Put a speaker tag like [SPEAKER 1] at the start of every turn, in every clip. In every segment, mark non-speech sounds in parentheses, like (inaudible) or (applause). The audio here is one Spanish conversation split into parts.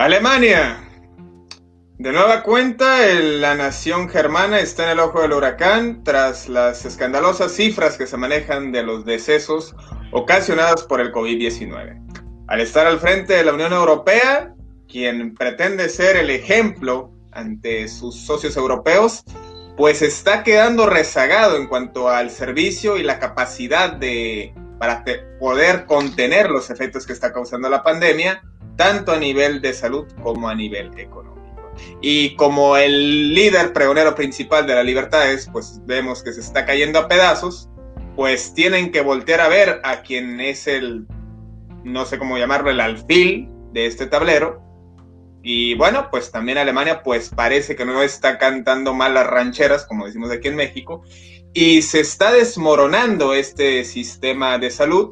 [SPEAKER 1] Alemania. De nueva cuenta, la nación germana está en el ojo del huracán tras las escandalosas cifras que se manejan de los decesos ocasionados por el COVID-19 al estar al frente de la Unión Europea, quien pretende ser el ejemplo ante sus socios europeos, pues está quedando rezagado en cuanto al servicio y la capacidad de para poder contener los efectos que está causando la pandemia, tanto a nivel de salud como a nivel económico. Y como el líder pregonero principal de las libertades, pues vemos que se está cayendo a pedazos, pues tienen que voltear a ver a quien es el no sé cómo llamarlo, el alfil de este tablero. Y bueno, pues también Alemania pues parece que no está cantando mal las rancheras, como decimos aquí en México, y se está desmoronando este sistema de salud,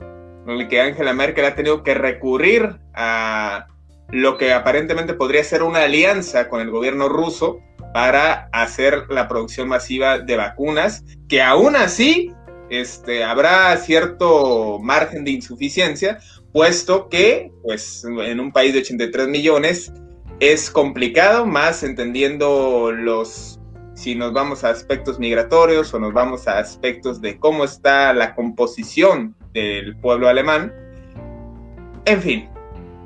[SPEAKER 1] que Angela Merkel ha tenido que recurrir a lo que aparentemente podría ser una alianza con el gobierno ruso para hacer la producción masiva de vacunas, que aún así este, habrá cierto margen de insuficiencia, puesto que, pues, en un país de 83 millones es complicado, más entendiendo los, si nos vamos a aspectos migratorios o nos vamos a aspectos de cómo está la composición del pueblo alemán. En fin,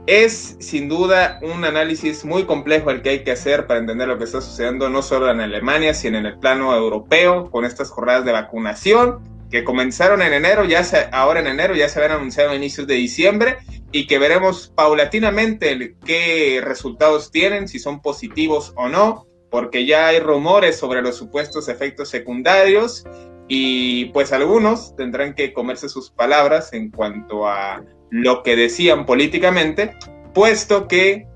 [SPEAKER 1] es sin duda un análisis muy complejo el que hay que hacer para entender lo que está sucediendo no solo en Alemania, sino en el plano europeo, con estas jornadas de vacunación que comenzaron en enero, ya se, ahora en enero ya se habían anunciado a inicios de diciembre y que veremos paulatinamente qué resultados tienen, si son positivos o no, porque ya hay rumores sobre los supuestos efectos secundarios y pues algunos tendrán que comerse sus palabras en cuanto a lo que decían políticamente, puesto que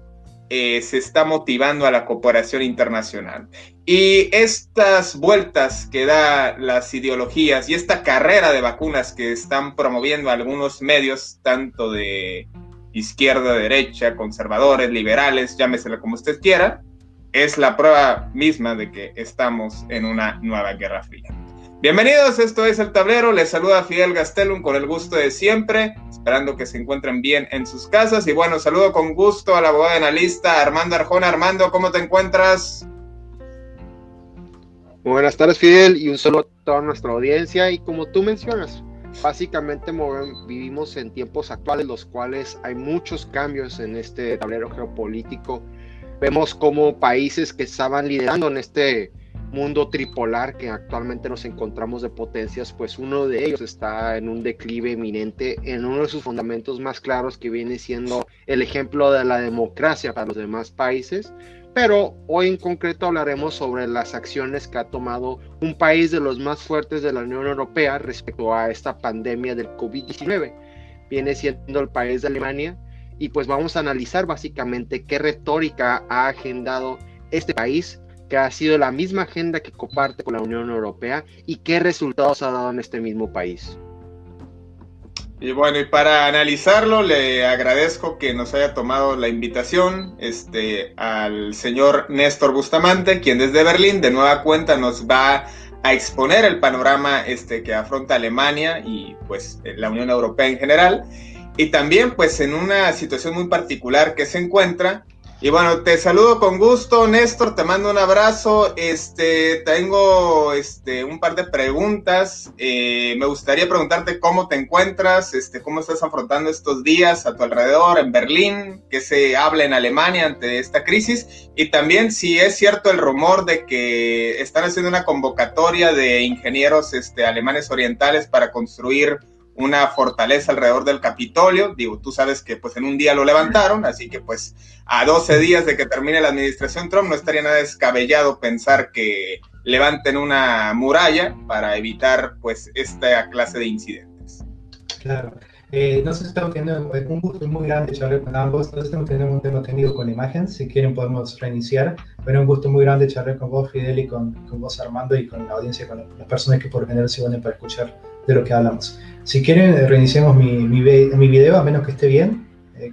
[SPEAKER 1] eh, se está motivando a la cooperación internacional. Y estas vueltas que da las ideologías y esta carrera de vacunas que están promoviendo algunos medios, tanto de izquierda, derecha, conservadores, liberales, llámeselo como usted quiera, es la prueba misma de que estamos en una nueva guerra fría. Bienvenidos, esto es El Tablero, les saluda Fidel Gastelum con el gusto de siempre, esperando que se encuentren bien en sus casas y bueno, saludo con gusto a la abogada analista Armando Arjona. Armando, ¿cómo te encuentras?
[SPEAKER 2] buenas tardes Fidel y un saludo a toda nuestra audiencia y como tú mencionas, básicamente vivimos en tiempos actuales los cuales hay muchos cambios en este tablero geopolítico. Vemos como países que estaban liderando en este mundo tripolar que actualmente nos encontramos de potencias, pues uno de ellos está en un declive eminente en uno de sus fundamentos más claros que viene siendo el ejemplo de la democracia para los demás países. Pero hoy en concreto hablaremos sobre las acciones que ha tomado un país de los más fuertes de la Unión Europea respecto a esta pandemia del COVID-19. Viene siendo el país de Alemania y pues vamos a analizar básicamente qué retórica ha agendado este país que ha sido la misma agenda que comparte con la Unión Europea y qué resultados ha dado en este mismo país.
[SPEAKER 1] Y bueno, y para analizarlo, le agradezco que nos haya tomado la invitación este, al señor Néstor Bustamante, quien desde Berlín de nueva cuenta nos va a exponer el panorama este, que afronta Alemania y pues la Unión Europea en general. Y también pues en una situación muy particular que se encuentra Y bueno, te saludo con gusto, Néstor, te mando un abrazo. Este, tengo este, un par de preguntas. Eh, me gustaría preguntarte cómo te encuentras, este, cómo estás afrontando estos días a tu alrededor en Berlín, qué se habla en Alemania ante esta crisis y también si es cierto el rumor de que están haciendo una convocatoria de ingenieros este, alemanes orientales para construir una fortaleza alrededor del Capitolio. Digo, tú sabes que pues en un día lo levantaron, así que pues a 12 días de que termine la administración Trump no estaría nada descabellado pensar que levanten una muralla para evitar pues esta clase de incidentes.
[SPEAKER 3] Claro. Eh, no sé si estamos teniendo un gusto muy grande charlar con ambos. No sé si tenemos un tema tenido con imagen. Si quieren, podemos reiniciar. Pero un gusto muy grande charlar con vos, Fidel, y con, con vos, Armando, y con la audiencia, con las personas que por general se van para escuchar de lo que hablamos. Si quieren, reiniciamos mi, mi, mi video, a menos que esté bien.
[SPEAKER 1] Eh,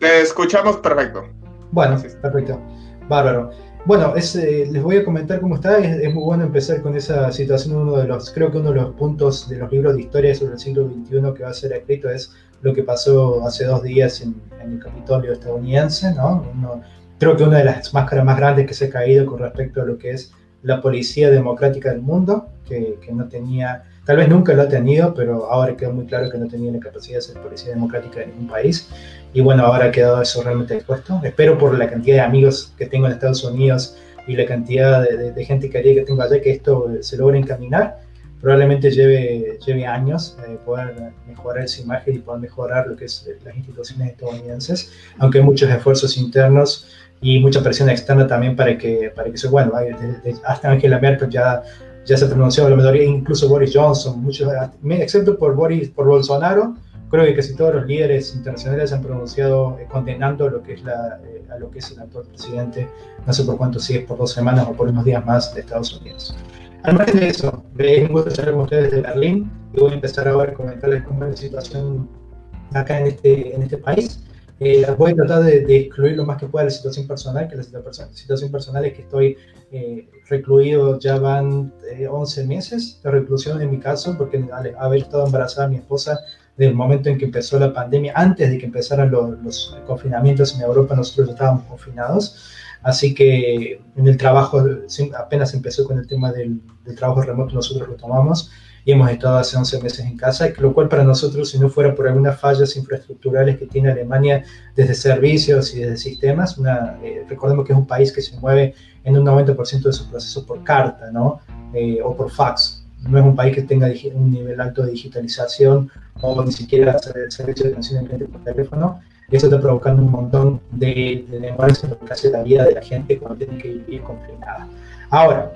[SPEAKER 1] Te escuchamos perfecto.
[SPEAKER 3] Bueno, perfecto. Bárbaro. Bueno, es, eh, les voy a comentar cómo está. Es, muy bueno empezar con esa situación. Uno de los, creo que uno de los puntos de los libros de historia sobre el siglo XXI que va a ser escrito es lo que pasó hace dos días en, el Capitolio estadounidense. ¿no? creo que una de las máscaras más grandes que se ha caído con respecto a lo que es la policía democrática del mundo, que, que no tenía Tal vez nunca lo ha tenido, pero ahora quedó muy claro que no tenía la capacidad de ser policía democrática de ningún país. Y bueno, ahora ha quedado eso realmente expuesto. Espero por la cantidad de amigos que tengo en Estados Unidos y la cantidad de, gente querida que tengo allá que esto se logre encaminar. Probablemente lleve, lleve años eh, poder mejorar esa imagen y poder mejorar lo que es las instituciones estadounidenses, aunque hay muchos esfuerzos internos y mucha presión externa también para que, para que eso, bueno, hasta Angela Merkel ya ya se pronunció la mayoría, incluso Boris Johnson, muchos, excepto por Boris, por Bolsonaro, creo que casi todos los líderes internacionales han pronunciado eh, condenando lo que es la, eh, a lo que es el actual presidente, no sé por cuánto, si es por dos semanas o por unos días más de Estados Unidos. Al margen de eso, es un gusto estar con ustedes de Berlín y voy a empezar ahora a comentarles cómo es la situación acá en este, en este país. Eh, voy a tratar de, excluir lo más que pueda la situación personal, que la situación personal es que estoy eh, recluido ya van 11 eh, meses de reclusión en mi caso, porque al haber estado embarazada mi esposa desde el momento en que empezó la pandemia, antes de que empezaran los, confinamientos en Europa, nosotros estábamos confinados. Así que en el trabajo, apenas empezó con el tema del, del trabajo remoto, nosotros lo tomamos y hemos estado hace 11 meses en casa, lo cual para nosotros, si no fuera por algunas fallas infraestructurales que tiene Alemania desde servicios y desde sistemas, una, eh, recordemos que es un país que se mueve en un 90% de sus procesos por carta, ¿no? Eh, o por fax. No es un país que tenga un nivel alto de digitalización o ni siquiera servicio de atención al por teléfono. Eso está provocando un montón de, de demoras en lo que hace la vida de la gente cuando tiene que vivir confinada. Ahora,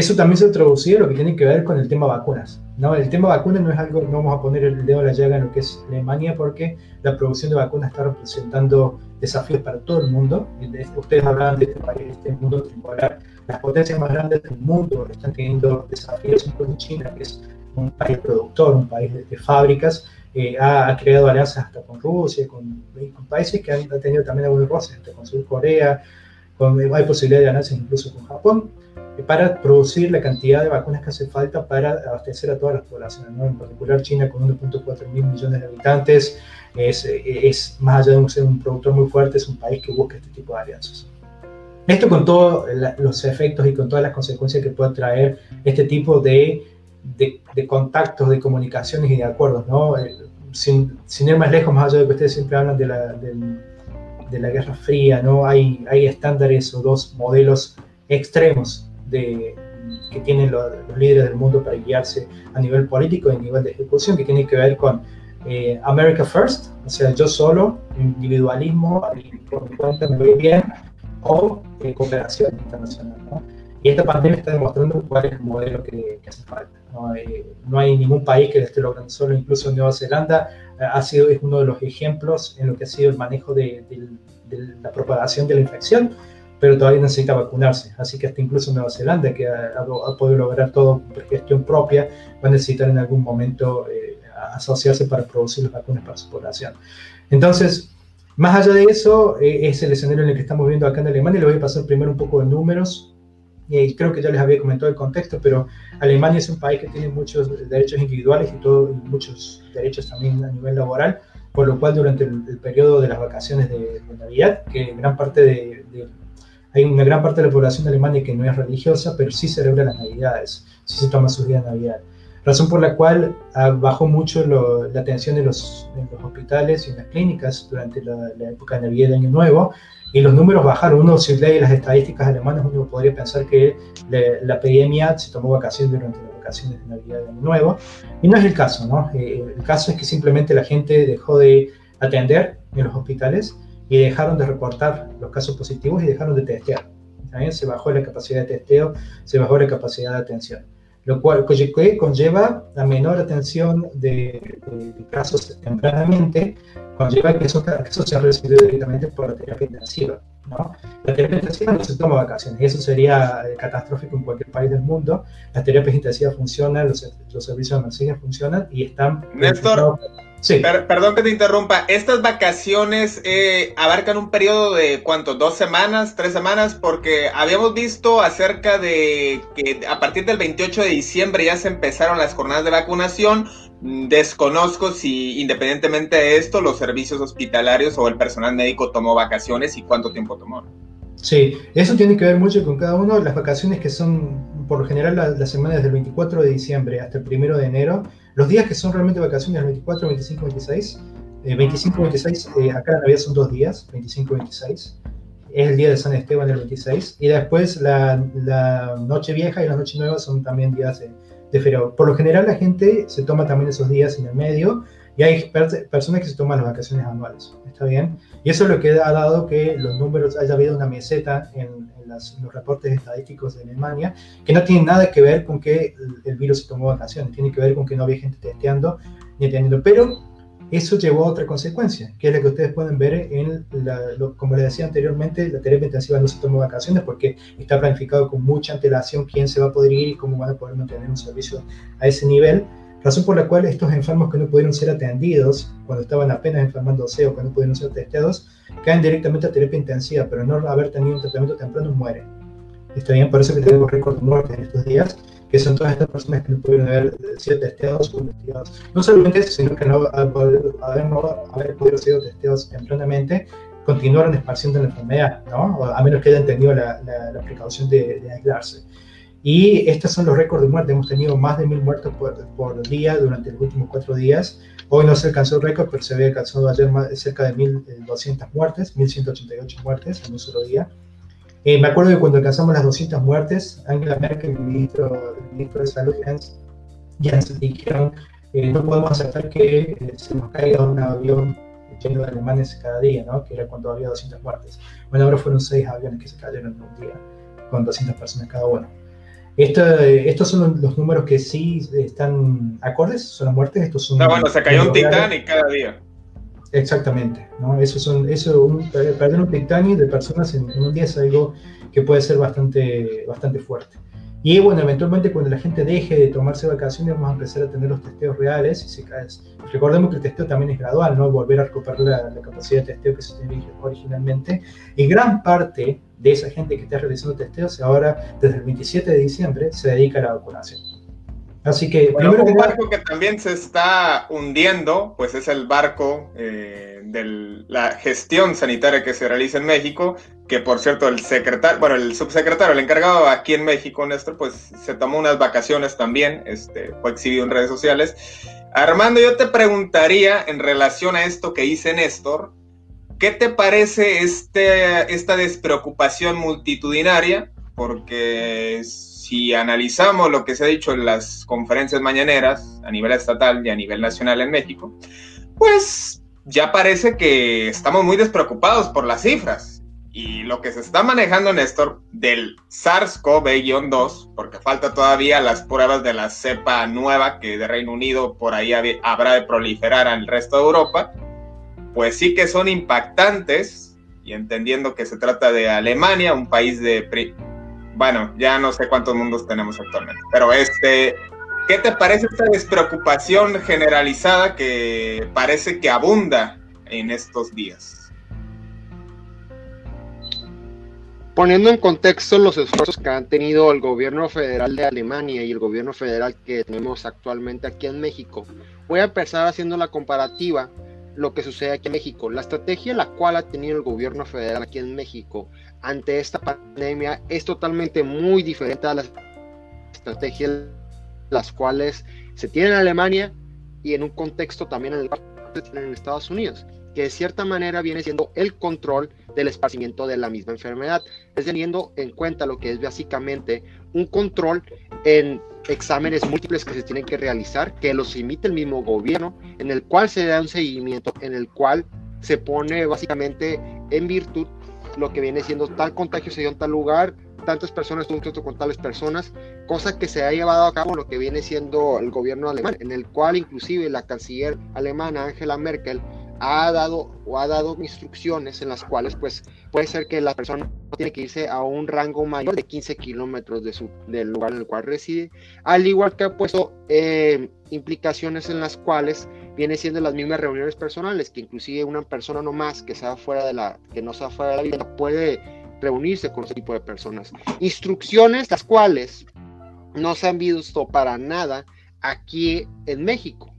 [SPEAKER 3] eso también se ha traducido lo que tiene que ver con el tema vacunas. ¿no? El tema vacunas no es algo, no vamos a poner el dedo a la llaga en lo que es Alemania porque la producción de vacunas está representando desafíos para todo el mundo. Ustedes hablaban de este país, de este mundo tripolar. Las potencias más grandes del mundo están teniendo desafíos, incluso China, que es un país productor, un país de, fábricas, eh, ha, creado alianzas hasta con Rusia, con, con países que han, tenido también algunos roces, con Sur Corea, con, hay posibilidad de alianzas incluso con Japón para producir la cantidad de vacunas que hace falta para abastecer a todas las poblaciones, ¿no? en particular China con 1.4 mil millones de habitantes, es, es, más allá de ser un productor muy fuerte, es un país que busca este tipo de alianzas. Esto con todos los efectos y con todas las consecuencias que puede traer este tipo de, de, de contactos, de comunicaciones y de acuerdos, ¿no? Eh, sin, sin, ir más lejos, más allá de que ustedes siempre hablan de la, de, de la Guerra Fría, ¿no? Hay, hay estándares o dos modelos extremos de, que tienen los, líderes del mundo para guiarse a nivel político y a nivel de ejecución, que tiene que ver con eh, America First, o sea, yo solo, individualismo, por mi cuenta me voy bien, o eh, cooperación internacional. ¿no? Y esta pandemia está demostrando cuál es el modelo que, hace falta. ¿No? Eh, hay ningún país que lo esté logrando solo, incluso Nueva Zelanda ha sido es uno de los ejemplos en lo que ha sido el manejo de, de la propagación de la infección pero todavía necesita vacunarse. Así que hasta incluso Nueva Zelanda, que ha, podido lograr todo por gestión propia, va a necesitar en algún momento eh, asociarse para producir las vacunas para su población. Entonces, más allá de eso, eh, es el escenario en el que estamos viendo acá en Alemania. Le voy a pasar primero un poco de números. Y creo que ya les había comentado el contexto, pero Alemania es un país que tiene muchos derechos individuales y, todo, muchos derechos también a nivel laboral por lo cual durante el, periodo de las vacaciones de, Navidad, que gran parte de, hay una gran parte de la población alemana que no es religiosa, pero sí celebra las Navidades, sí se toma sus días de Navidad. Razón por la cual ah, bajó mucho la atención en los, los, hospitales y en las clínicas durante la, época de Navidad y Año Nuevo, y los números bajaron. Uno, si lee las estadísticas alemanas, uno podría pensar que la epidemia se tomó vacaciones durante las vacaciones de Navidad Año Nuevo, y no es el caso, ¿no? Eh, el caso es que simplemente la gente dejó de atender en los hospitales y dejaron de reportar los casos positivos y dejaron de testear. ¿También? Se bajó la capacidad de testeo, se bajó la capacidad de atención lo cual conlleva la menor atención de, casos tempranamente, conlleva que esos casos sean recibidos directamente por la terapia intensiva. ¿no? La terapia intensiva no se toma vacaciones, y eso sería eh, catastrófico en cualquier país del mundo. Las terapias intensivas funcionan, los, los servicios de emergencia funcionan y están...
[SPEAKER 1] Néstor, perdón que te interrumpa. Estas vacaciones eh, abarcan un periodo de cuánto, dos semanas, tres semanas, porque habíamos visto acerca de que a partir del 28 de diciembre ya se empezaron las jornadas de vacunación. Desconozco si independientemente de esto los servicios hospitalarios o el personal médico tomó vacaciones y cuánto tiempo tomó.
[SPEAKER 3] Sí, eso tiene que ver mucho con cada uno. Las vacaciones que son por lo general las, semanas del 24 de diciembre hasta el 1 de enero los días que son realmente vacaciones, el 24, 25, 26, 25, 26, acá en Navidad son dos días, 25, 26. Es el día de San Esteban el 26. Y después la, Noche Vieja y la Noche Nueva son también días de, de feriado. Por lo general la gente se toma también esos días en el medio y hay personas que se toman las vacaciones anuales. ¿Está bien? Y eso es lo que ha dado que los números, haya habido una meseta en, los reportes estadísticos de Alemania, que no tiene nada que ver con que el, virus se tomó vacaciones, tiene que ver con que no había gente testeando ni atendiendo. Pero eso llevó a otra consecuencia, que es la que ustedes pueden ver en, como les decía anteriormente, la terapia intensiva no se tomó vacaciones porque está planificado con mucha antelación quién se va a poder ir y cómo van a poder mantener un servicio a ese nivel razón por la cual estos enfermos que no pudieron ser atendidos cuando estaban apenas enfermándose o que no pudieron ser testeados, caen directamente a terapia intensiva, pero no haber tenido un tratamiento temprano mueren. Está bien, por eso que tenemos récord de muerte en estos días, que son todas estas personas que no pudieron haber sido testeados o investigados. No solamente eso, sino que no haber, haber podido ser testeados tempranamente, continuaron esparciendo la enfermedad, ¿no? a menos que hayan tenido la, la, precaución de, de aislarse. Y estos son los récords de muerte. Hemos tenido más de mil muertos por, día durante los últimos cuatro días. Hoy no se alcanzó el récord, pero se había alcanzado ayer cerca de 1.200 eh, muertes, 1.188 muertes en un solo día. Eh, me acuerdo que cuando alcanzamos las 200 muertes, Angela Merkel, el ministro, ministro de Salud, Jens, Jens dijeron, eh, no podemos aceptar que se nos caiga un avión lleno de alemanes cada día, ¿no? que era cuando había 200 muertes. Bueno, ahora fueron seis aviones que se cayeron en un día, con 200 personas cada uno estos son los números que sí están acordes, son las muertes. Estos son
[SPEAKER 1] no, bueno, se cayó un Titanic cada día.
[SPEAKER 3] Exactamente, ¿no? Eso son, eso, un, perder un Titanic de personas en, un día es algo que puede ser bastante, bastante fuerte. Y bueno, eventualmente cuando la gente deje de tomarse vacaciones vamos a empezar a tener los testeos reales. Y se cae. Recordemos que el testeo también es gradual, ¿no? Volver a recuperar la, la capacidad de testeo que se tenía originalmente. Y gran parte de esa gente que está realizando testeos ahora, desde el 27 de diciembre, se dedica a la vacunación.
[SPEAKER 1] Así que, primero un barco que también se está hundiendo, pues es el barco eh, de la gestión sanitaria que se realiza en México, que por cierto el secretario, bueno, el subsecretario, el encargado aquí en México, Néstor, pues se tomó unas vacaciones también, este, fue exhibido en redes sociales. Armando, yo te preguntaría en relación a esto que dice Néstor, ¿Qué te parece este, esta despreocupación multitudinaria? Porque si analizamos lo que se ha dicho en las conferencias mañaneras a nivel estatal y a nivel nacional en México, pues ya parece que estamos muy despreocupados por las cifras. Y lo que se está manejando, Néstor, del SARS-CoV-2, porque falta todavía las pruebas de la cepa nueva que de Reino Unido por ahí habrá de proliferar al resto de Europa, pues sí que son impactantes, y entendiendo que se trata de Alemania, un país de... Bueno, ya no sé cuántos mundos tenemos actualmente, pero este, ¿qué te parece esta despreocupación generalizada que parece que abunda en estos días?
[SPEAKER 2] Poniendo en contexto los esfuerzos que han tenido el gobierno federal de Alemania y el gobierno federal que tenemos actualmente aquí en México, voy a empezar haciendo la comparativa lo que sucede aquí en México. La estrategia la cual ha tenido el gobierno federal aquí en México ante esta pandemia es totalmente muy diferente a las estrategias las cuales se tienen en Alemania y en un contexto también en el en Estados Unidos, que de cierta manera viene siendo el control del esparcimiento de la misma enfermedad, es teniendo en cuenta lo que es básicamente un control en exámenes múltiples que se tienen que realizar, que los emite el mismo gobierno, en el cual se da un seguimiento, en el cual se pone básicamente en virtud lo que viene siendo tal contagio se dio en tal lugar, tantas personas tuvo contacto con tales personas, cosa que se ha llevado a cabo lo que viene siendo el gobierno alemán, en el cual inclusive la canciller alemana Angela Merkel ha dado o ha dado instrucciones en las cuales pues puede ser que la persona tiene que irse a un rango mayor de 15 kilómetros de su, del lugar en el cual reside, al igual que ha puesto eh, implicaciones en las cuales viene siendo las mismas reuniones personales, que inclusive una persona no más que sea fuera de la, que no sea fuera de la vivienda puede reunirse con ese tipo de personas. Instrucciones las cuales no se han visto para nada aquí en México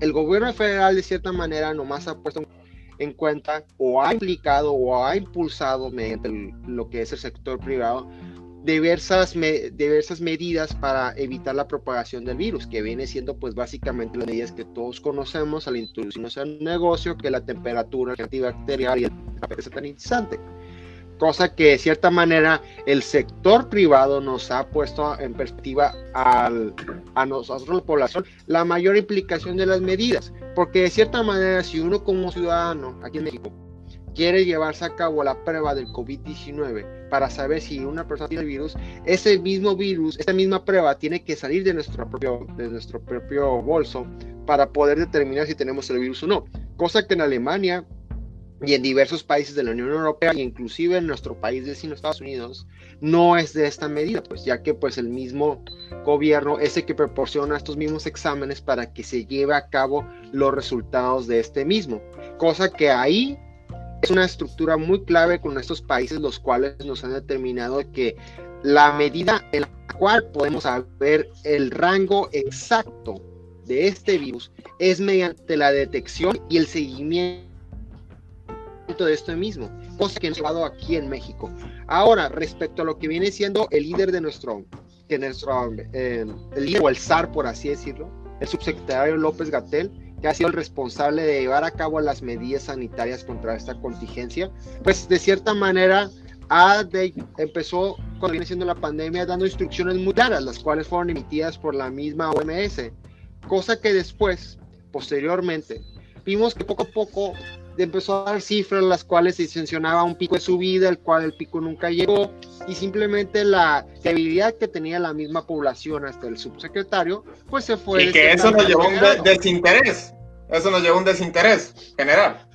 [SPEAKER 2] el gobierno federal de cierta manera nomás ha puesto en cuenta o ha implicado o ha impulsado mediante lo que es el sector privado diversas, diversas medidas para evitar la propagación del virus, que viene siendo pues básicamente las medidas que todos conocemos al introducirnos un negocio, que la temperatura, antibacterial y el papel sanitizante cosa que de cierta manera el sector privado nos ha puesto en perspectiva a nosotros, la población, la mayor implicación de las medidas, porque de cierta manera si uno como ciudadano aquí en México quiere llevarse a cabo la prueba del COVID-19 para saber si una persona tiene el virus, ese mismo virus, esta misma prueba tiene que salir de nuestro propio, de nuestro propio bolso para poder determinar si tenemos el virus o no. Cosa que en Alemania y en diversos países de la Unión Europea e inclusive en nuestro país vecino Estados Unidos no es de esta medida, pues ya que pues el mismo gobierno es el que proporciona estos mismos exámenes para que se lleve a cabo los resultados de este mismo, cosa que ahí es una estructura muy clave con estos países los cuales nos han determinado que la medida en la cual podemos saber el rango exacto de este virus es mediante la detección y el seguimiento de esto mismo, cosa que hemos llevado aquí en México. Ahora, respecto a lo que viene siendo el líder de nuestro, de nuestro eh, el líder o el zar, por así decirlo, el subsecretario López Gatel, que ha sido el responsable de llevar a cabo las medidas sanitarias contra esta contingencia, pues de cierta manera ha empezó cuando viene siendo la pandemia dando instrucciones muy claras, las cuales fueron emitidas por la misma OMS, cosa que después, posteriormente, vimos que poco a poco empezó a dar cifras las cuales se mencionaba un pico de subida, el cual el pico nunca llegó, y simplemente la debilidad que tenía la misma población hasta el subsecretario, pues se fue.
[SPEAKER 1] Y que eso nos llevó a un desinterés, eso nos llevó a un desinterés general.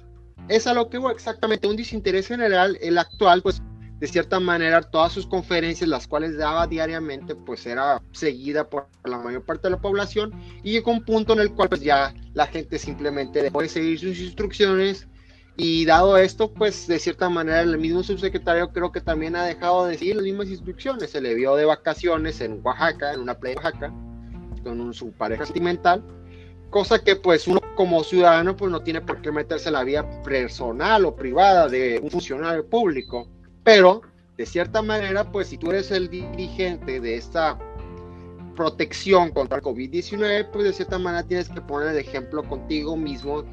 [SPEAKER 2] Es a lo que hubo exactamente un desinterés general, el actual, pues de cierta manera todas sus conferencias, las cuales daba diariamente, pues era seguida por la mayor parte de la población y llegó un punto en el cual pues ya la gente simplemente dejó de seguir sus instrucciones y dado esto, pues de cierta manera el mismo subsecretario creo que también ha dejado de seguir las mismas instrucciones, se le vio de vacaciones en Oaxaca, en una playa de Oaxaca, con su pareja sentimental, cosa que pues uno como ciudadano pues no tiene por qué meterse en la vida personal o privada de un funcionario público. Pero, de cierta manera, pues si tú eres el dirigente de esta protección contra el COVID-19, pues de cierta manera tienes que poner el ejemplo contigo mismo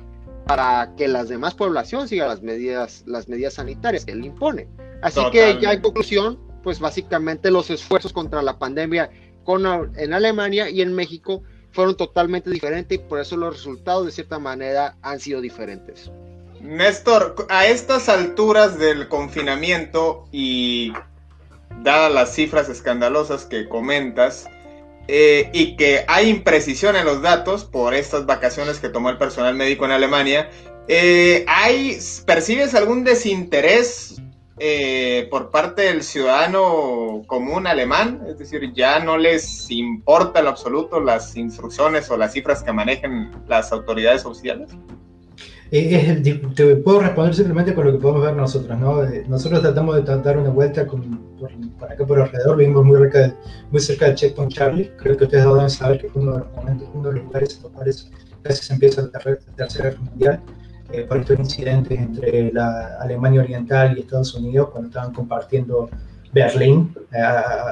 [SPEAKER 2] para que las demás población siga las medidas, las medidas sanitarias que él impone. Así que ya en conclusión, pues básicamente los esfuerzos contra la pandemia con, en Alemania y en México fueron totalmente diferentes y por eso los resultados de cierta manera han sido diferentes.
[SPEAKER 1] Néstor, a estas alturas del confinamiento y dadas las cifras escandalosas que comentas, eh, y que hay imprecisión en los datos por estas vacaciones que tomó el personal médico en Alemania, eh, ¿hay, ¿percibes algún desinterés eh, por parte del ciudadano común alemán? Es decir, ya no les importa en absoluto las instrucciones o las cifras que manejen las autoridades oficiales.
[SPEAKER 3] Eh, te puedo responder simplemente con lo que podemos ver nosotros, ¿no? Eh, nosotros tratamos de dar una vuelta por, acá por alrededor, vivimos muy cerca, de, muy cerca del Checkpoint Charlie, creo que ustedes deben saber que fue uno de los uno de los lugares en los cuales casi se empieza la tercera guerra mundial. eh, por estos incidentes entre la Alemania Oriental y Estados Unidos cuando estaban compartiendo Berlín, eh,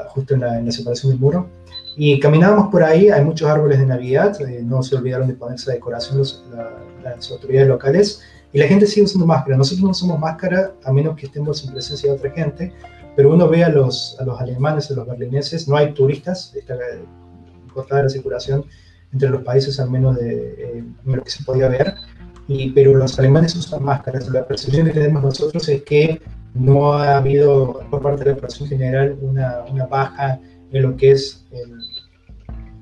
[SPEAKER 3] justo en la, separación del muro. Y caminábamos por ahí, hay muchos árboles de Navidad, eh, no se olvidaron de ponerse la decoración las autoridades locales, y la gente sigue usando máscara. Nosotros no usamos máscara a menos que estemos en presencia de otra gente, pero uno ve a los, a los alemanes, a los berlineses, no hay turistas, está cortada la circulación entre los países al menos de, lo que se podía ver, y, pero los alemanes usan máscaras. La percepción que tenemos nosotros es que no ha habido por parte de la población general una, una baja en lo que es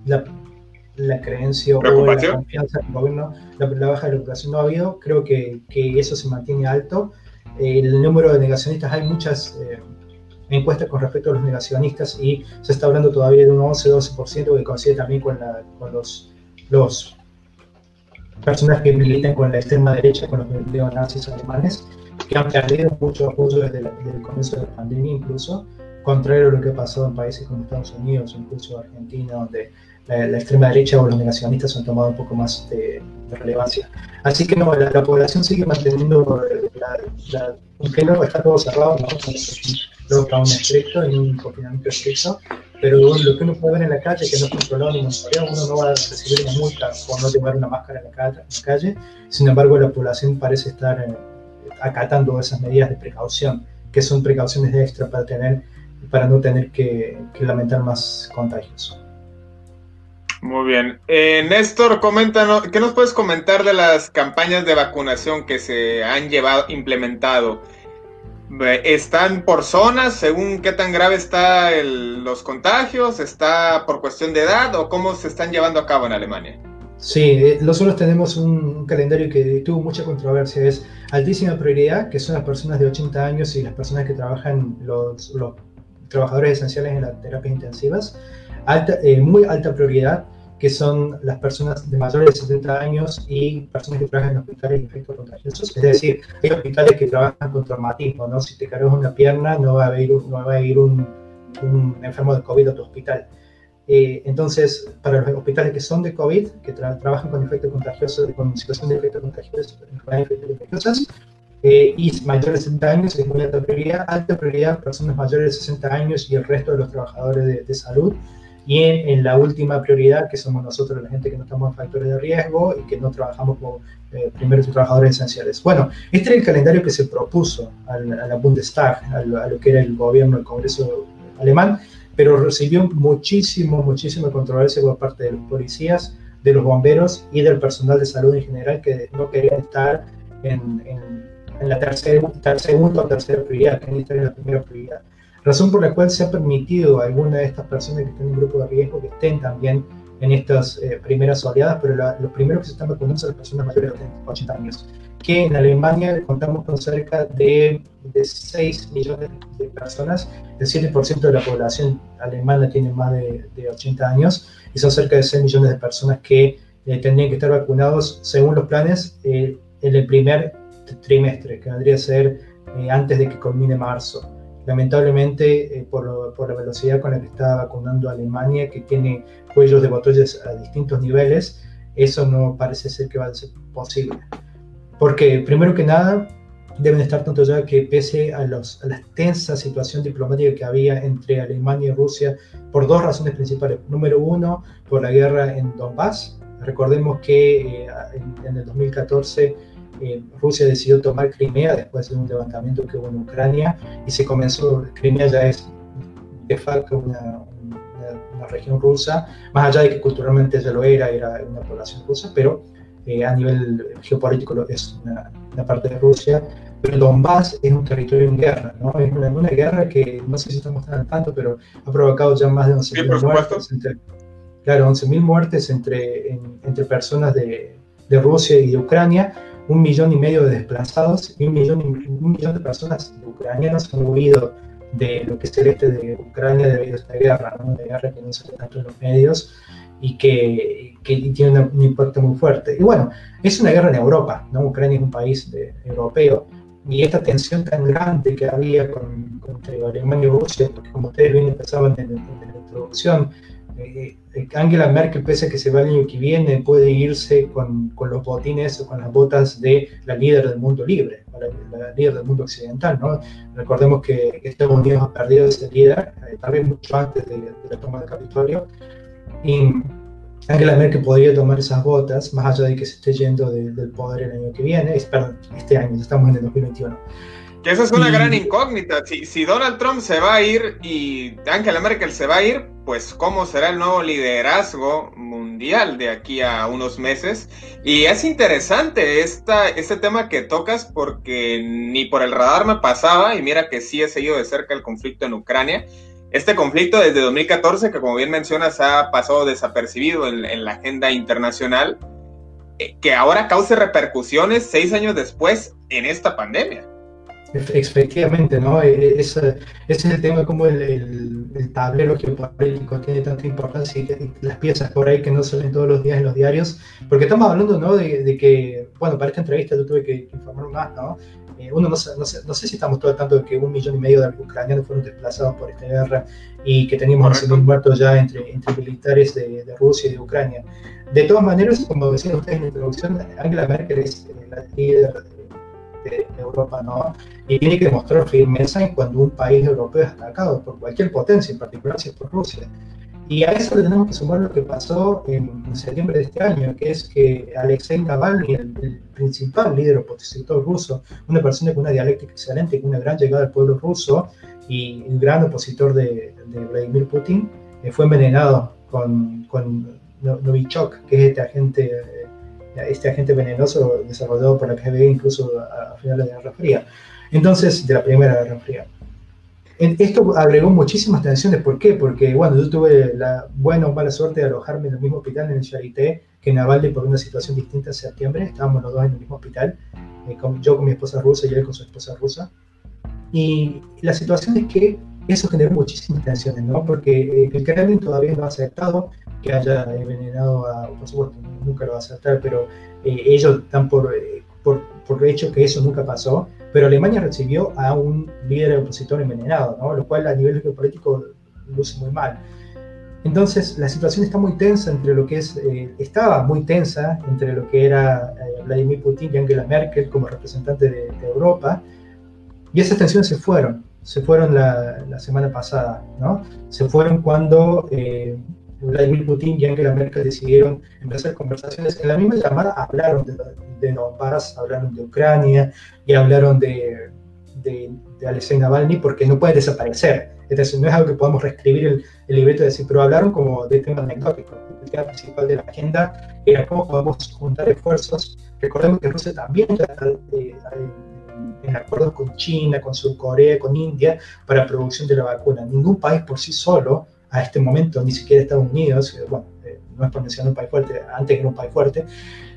[SPEAKER 3] la, la, creencia o la confianza en el gobierno, la, baja de la población no ha habido. Creo que, que eso se mantiene alto. el número de negacionistas, hay muchas eh, encuestas con respecto a los negacionistas y se está hablando todavía de un 11-12% que coincide también con, la, con los, los personas que militan con la extrema derecha, con los neonazis alemanes, que han perdido mucho apoyo desde, el comienzo de la pandemia incluso, contrario a lo que ha pasado en países como Estados Unidos, incluso Argentina, donde la, extrema derecha o los negacionistas han tomado un poco más de, relevancia. Así que no, la, población sigue manteniendo, la, aunque no está todo cerrado, no, lockdown estricto, en un confinamiento estricto, pero lo que uno puede ver en la calle, que no es controlado ni monitoreado, uno no va a recibir una multa por no llevar una máscara en la, calle, sin embargo la población parece estar eh, acatando esas medidas de precaución, que son precauciones extra para, tener, para no tener que, lamentar más contagios.
[SPEAKER 1] Muy bien. Eh, Néstor, coméntanos, ¿qué nos puedes comentar de las campañas de vacunación que se han llevado, implementado? ¿Están por zonas según qué tan grave están los contagios? ¿Está por cuestión de edad o cómo se están llevando a cabo en Alemania?
[SPEAKER 3] Sí, eh, nosotros tenemos un calendario que tuvo mucha controversia. Es altísima prioridad, que son las personas de 80 años y las personas que trabajan, los, los trabajadores esenciales en las terapias intensivas. Alta, eh, muy alta prioridad, que son las personas de mayores de 70 años y personas que trabajan en hospitales de efectos contagiosos. Es decir, hay hospitales que trabajan con traumatismo, ¿no? Si te cargas una pierna, no va a ir, no va a ir un, un enfermo de COVID a tu hospital. Eh, entonces, para los hospitales que son de COVID, que trabajan con efectos contagiosos, con situación de efectos contagiosos, eh, y mayores de 60 años es muy alta prioridad, alta prioridad personas mayores de 60 años y el resto de los trabajadores de, de salud, y en, la última prioridad, que somos nosotros, la gente que no estamos en factores de riesgo y que no trabajamos como eh, primeros trabajadores esenciales. Bueno, este era el calendario que se propuso a la Bundestag, a lo, que era el gobierno, el Congreso alemán, pero recibió muchísimo, muchísima controversia por parte de los policías, de los bomberos y del personal de salud en general que no querían estar en, en, la tercera, segunda o tercera prioridad, estar en la primera prioridad razón por la cual se ha permitido a alguna de estas personas que están en grupo de riesgo que estén también en estas eh, primeras oleadas, pero los primeros que se están vacunando son las personas mayores de 80 años, que en Alemania contamos con cerca de, de 6 millones de personas, el 7% de la población alemana tiene más de, de, 80 años, y son cerca de 6 millones de personas que eh, tendrían que estar vacunados según los planes eh, en el primer trimestre, que vendría a ser antes de que culmine marzo. Lamentablemente, eh, por, por, la velocidad con la que está vacunando Alemania, que tiene cuellos de botellas a distintos niveles, eso no parece ser que va a ser posible. Porque, primero que nada, deben estar tanto ya que pese a, los, a la tensa situación diplomática que había entre Alemania y Rusia, por dos razones principales. Número uno, por la guerra en Donbass. Recordemos que eh, en, en el 2014 eh, Rusia decidió tomar Crimea después de un levantamiento que hubo en Ucrania y se comenzó, Crimea ya es de facto una, una, región rusa, más allá de que culturalmente ya lo era, era una población rusa, pero eh, a nivel geopolítico es una, parte de Rusia. Pero Donbass es un territorio en guerra, ¿no? Es una, una guerra que no sé si estamos tan tanto, pero ha provocado ya más de 11.000 muertes. Entre, claro, 11.000 muertes entre, entre personas de, de Rusia y de Ucrania un millón y medio de desplazados y un millón, un millón de personas ucranianas han huido de lo que es el este de Ucrania debido a esta guerra, ¿no? una guerra que no se ve tanto en los medios y que, que tiene un impacto muy fuerte. Y bueno, es una guerra en Europa, ¿no? Ucrania es un país de, europeo y esta tensión tan grande que había con, entre Alemania y Rusia, porque como ustedes bien empezaban en, en la introducción, Eh, eh, Angela Merkel, pese a que se va el año que viene, puede irse con, con, los botines o con las botas de la líder del mundo libre, la, líder del mundo occidental. ¿no? Recordemos que Estados Unidos ha perdido ese líder, eh, tal vez mucho antes de, de, la toma del Capitolio, y Angela Merkel podría tomar esas botas, más allá de que se esté yendo de, del poder el año que viene, perdón, este año, estamos en el 2021.
[SPEAKER 1] Que esa es una gran incógnita. Si, si, Donald Trump se va a ir y Angela Merkel se va a ir, pues cómo será el nuevo liderazgo mundial de aquí a unos meses. Y es interesante esta, este tema que tocas porque ni por el radar me pasaba y mira que sí he seguido de cerca el conflicto en Ucrania. Este conflicto desde 2014, que como bien mencionas ha pasado desapercibido en, en la agenda internacional, eh, que ahora cause repercusiones seis años después en esta pandemia.
[SPEAKER 3] Efectivamente, ¿no? E, e, ese, ese, es el tema, como el, el, el, tablero geopolítico tiene tanta importancia y las piezas por ahí que no salen todos los días en los diarios, porque estamos hablando, ¿no? De, de que, bueno, para esta entrevista yo tuve que informar más, ¿no? Eh, uno no, no, sé, no sé si estamos todo al tanto de que un millón y medio de ucranianos fueron desplazados por esta guerra y que teníamos mil muertos ya entre, entre militares de, de, Rusia y de Ucrania. De todas maneras, como decían ustedes en la introducción, Angela Merkel es eh, la líder de Europa, ¿no? Y tiene que demostrar firmeza en cuando un país europeo es atacado por cualquier potencia, en particular si es por Rusia. Y a eso le tenemos que sumar lo que pasó en, en septiembre de este año, que es que Alexei Navalny, el, el, principal líder opositor ruso, una persona con una dialéctica excelente, con una gran llegada al pueblo ruso y un gran opositor de, de Vladimir Putin, eh, fue envenenado con, con Novichok, que es este agente este agente venenoso desarrollado por la KGB incluso a, a finales de la Guerra Fría. Entonces, de la Primera Guerra Fría. Esto agregó muchísimas tensiones. ¿Por qué? Porque, bueno, yo tuve la buena o mala suerte de alojarme en el mismo hospital, en el Charité, que Navalny por una situación distinta en septiembre. Estábamos los dos en el mismo hospital, eh, con, yo con mi esposa rusa y él con su esposa rusa. Y la situación es que eso generó muchísimas tensiones, ¿no? Porque eh, el Kremlin todavía no ha aceptado que haya envenenado a, por supuesto, nunca lo va a aceptar, pero eh, ellos dan por, eh, por, por, hecho que eso nunca pasó, pero Alemania recibió a un líder opositor envenenado, ¿no? Lo cual a nivel geopolítico luce muy mal. Entonces, la situación está muy tensa entre lo que es, eh, estaba muy tensa entre lo que era Vladimir Putin y Angela Merkel como representante de, de Europa, y esas tensiones se fueron se fueron la, la, semana pasada, ¿no? Se fueron cuando eh, Vladimir Putin y Angela Merkel decidieron empezar conversaciones. En la misma llamada hablaron de, de hablaron de Ucrania y hablaron de, de, de Alexei Navalny porque no puede desaparecer. Es decir, no es algo que podamos reescribir el, el libreto y decir, pero hablaron como de temas anecdóticos. El tema principal de la agenda era cómo podemos juntar esfuerzos. Recordemos que Rusia también está eh, en acuerdos con China, con Surcorea, con India para producción de la vacuna. Ningún país por sí solo, a este momento, ni siquiera Estados Unidos, eh, bueno, eh, no es por mencionar un país fuerte, antes era un país fuerte,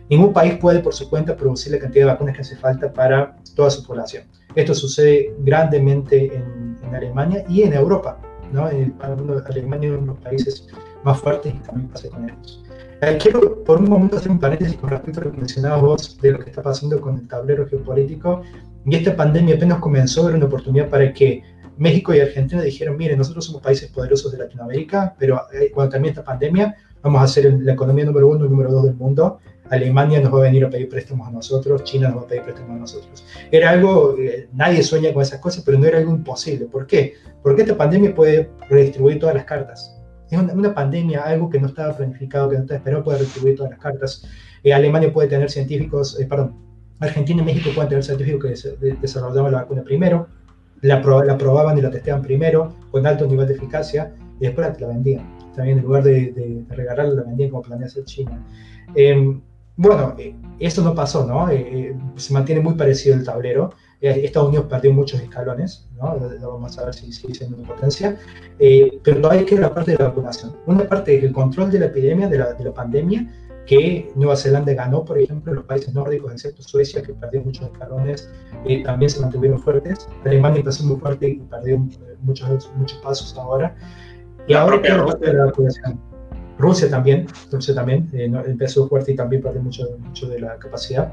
[SPEAKER 3] ningún país puede por su cuenta producir la cantidad de vacunas que hace falta para toda su población. Esto sucede grandemente en, en Alemania y en Europa. ¿no? En Alemania es uno de los países más fuertes y también pasa con ellos. Eh, quiero por un momento hacer un paréntesis con respecto a lo que mencionabas vos de lo que está pasando con el tablero geopolítico. Y esta pandemia apenas comenzó, era una oportunidad para que México y Argentina dijeran, miren, nosotros somos países poderosos de Latinoamérica, pero eh, cuando termine esta pandemia vamos a ser la economía número uno y número dos del mundo. Alemania nos va a venir a pedir préstamos a nosotros, China nos va a pedir préstamos a nosotros. Era algo, eh, nadie sueña con esas cosas, pero no era algo imposible. ¿Por qué? Porque esta pandemia puede redistribuir todas las cartas. Es una, una pandemia, algo que no estaba planificado, que no estaba esperado, puede redistribuir todas las cartas. Eh, Alemania puede tener científicos, eh, perdón, Argentina y México pueden tener científicos que desarrollaban la vacuna primero, la, la, probaban y la testeaban primero, con alto nivel de eficacia, y después la vendían. También en lugar de, de, de regalarla, la vendían como planea hacer China. Eh, bueno, eh, esto no pasó, ¿no? Eh, se mantiene muy parecido el tablero. Estados Unidos perdió muchos escalones, ¿no? Vamos a ver si sigue siendo una potencia. pero todavía queda la parte de la vacunación. Una parte es el control de la epidemia, de la, de la pandemia, que Nueva Zelanda ganó, por ejemplo, los países nórdicos, excepto Suecia, que perdió muchos escalones, eh, también se mantuvieron fuertes. Alemania empezó muy fuerte y perdió muchos, muchos pasos ahora. Y la ahora queda la parte de la vacunación. Rusia también, Rusia también eh, empezó fuerte y también perdió mucho, mucho de la capacidad.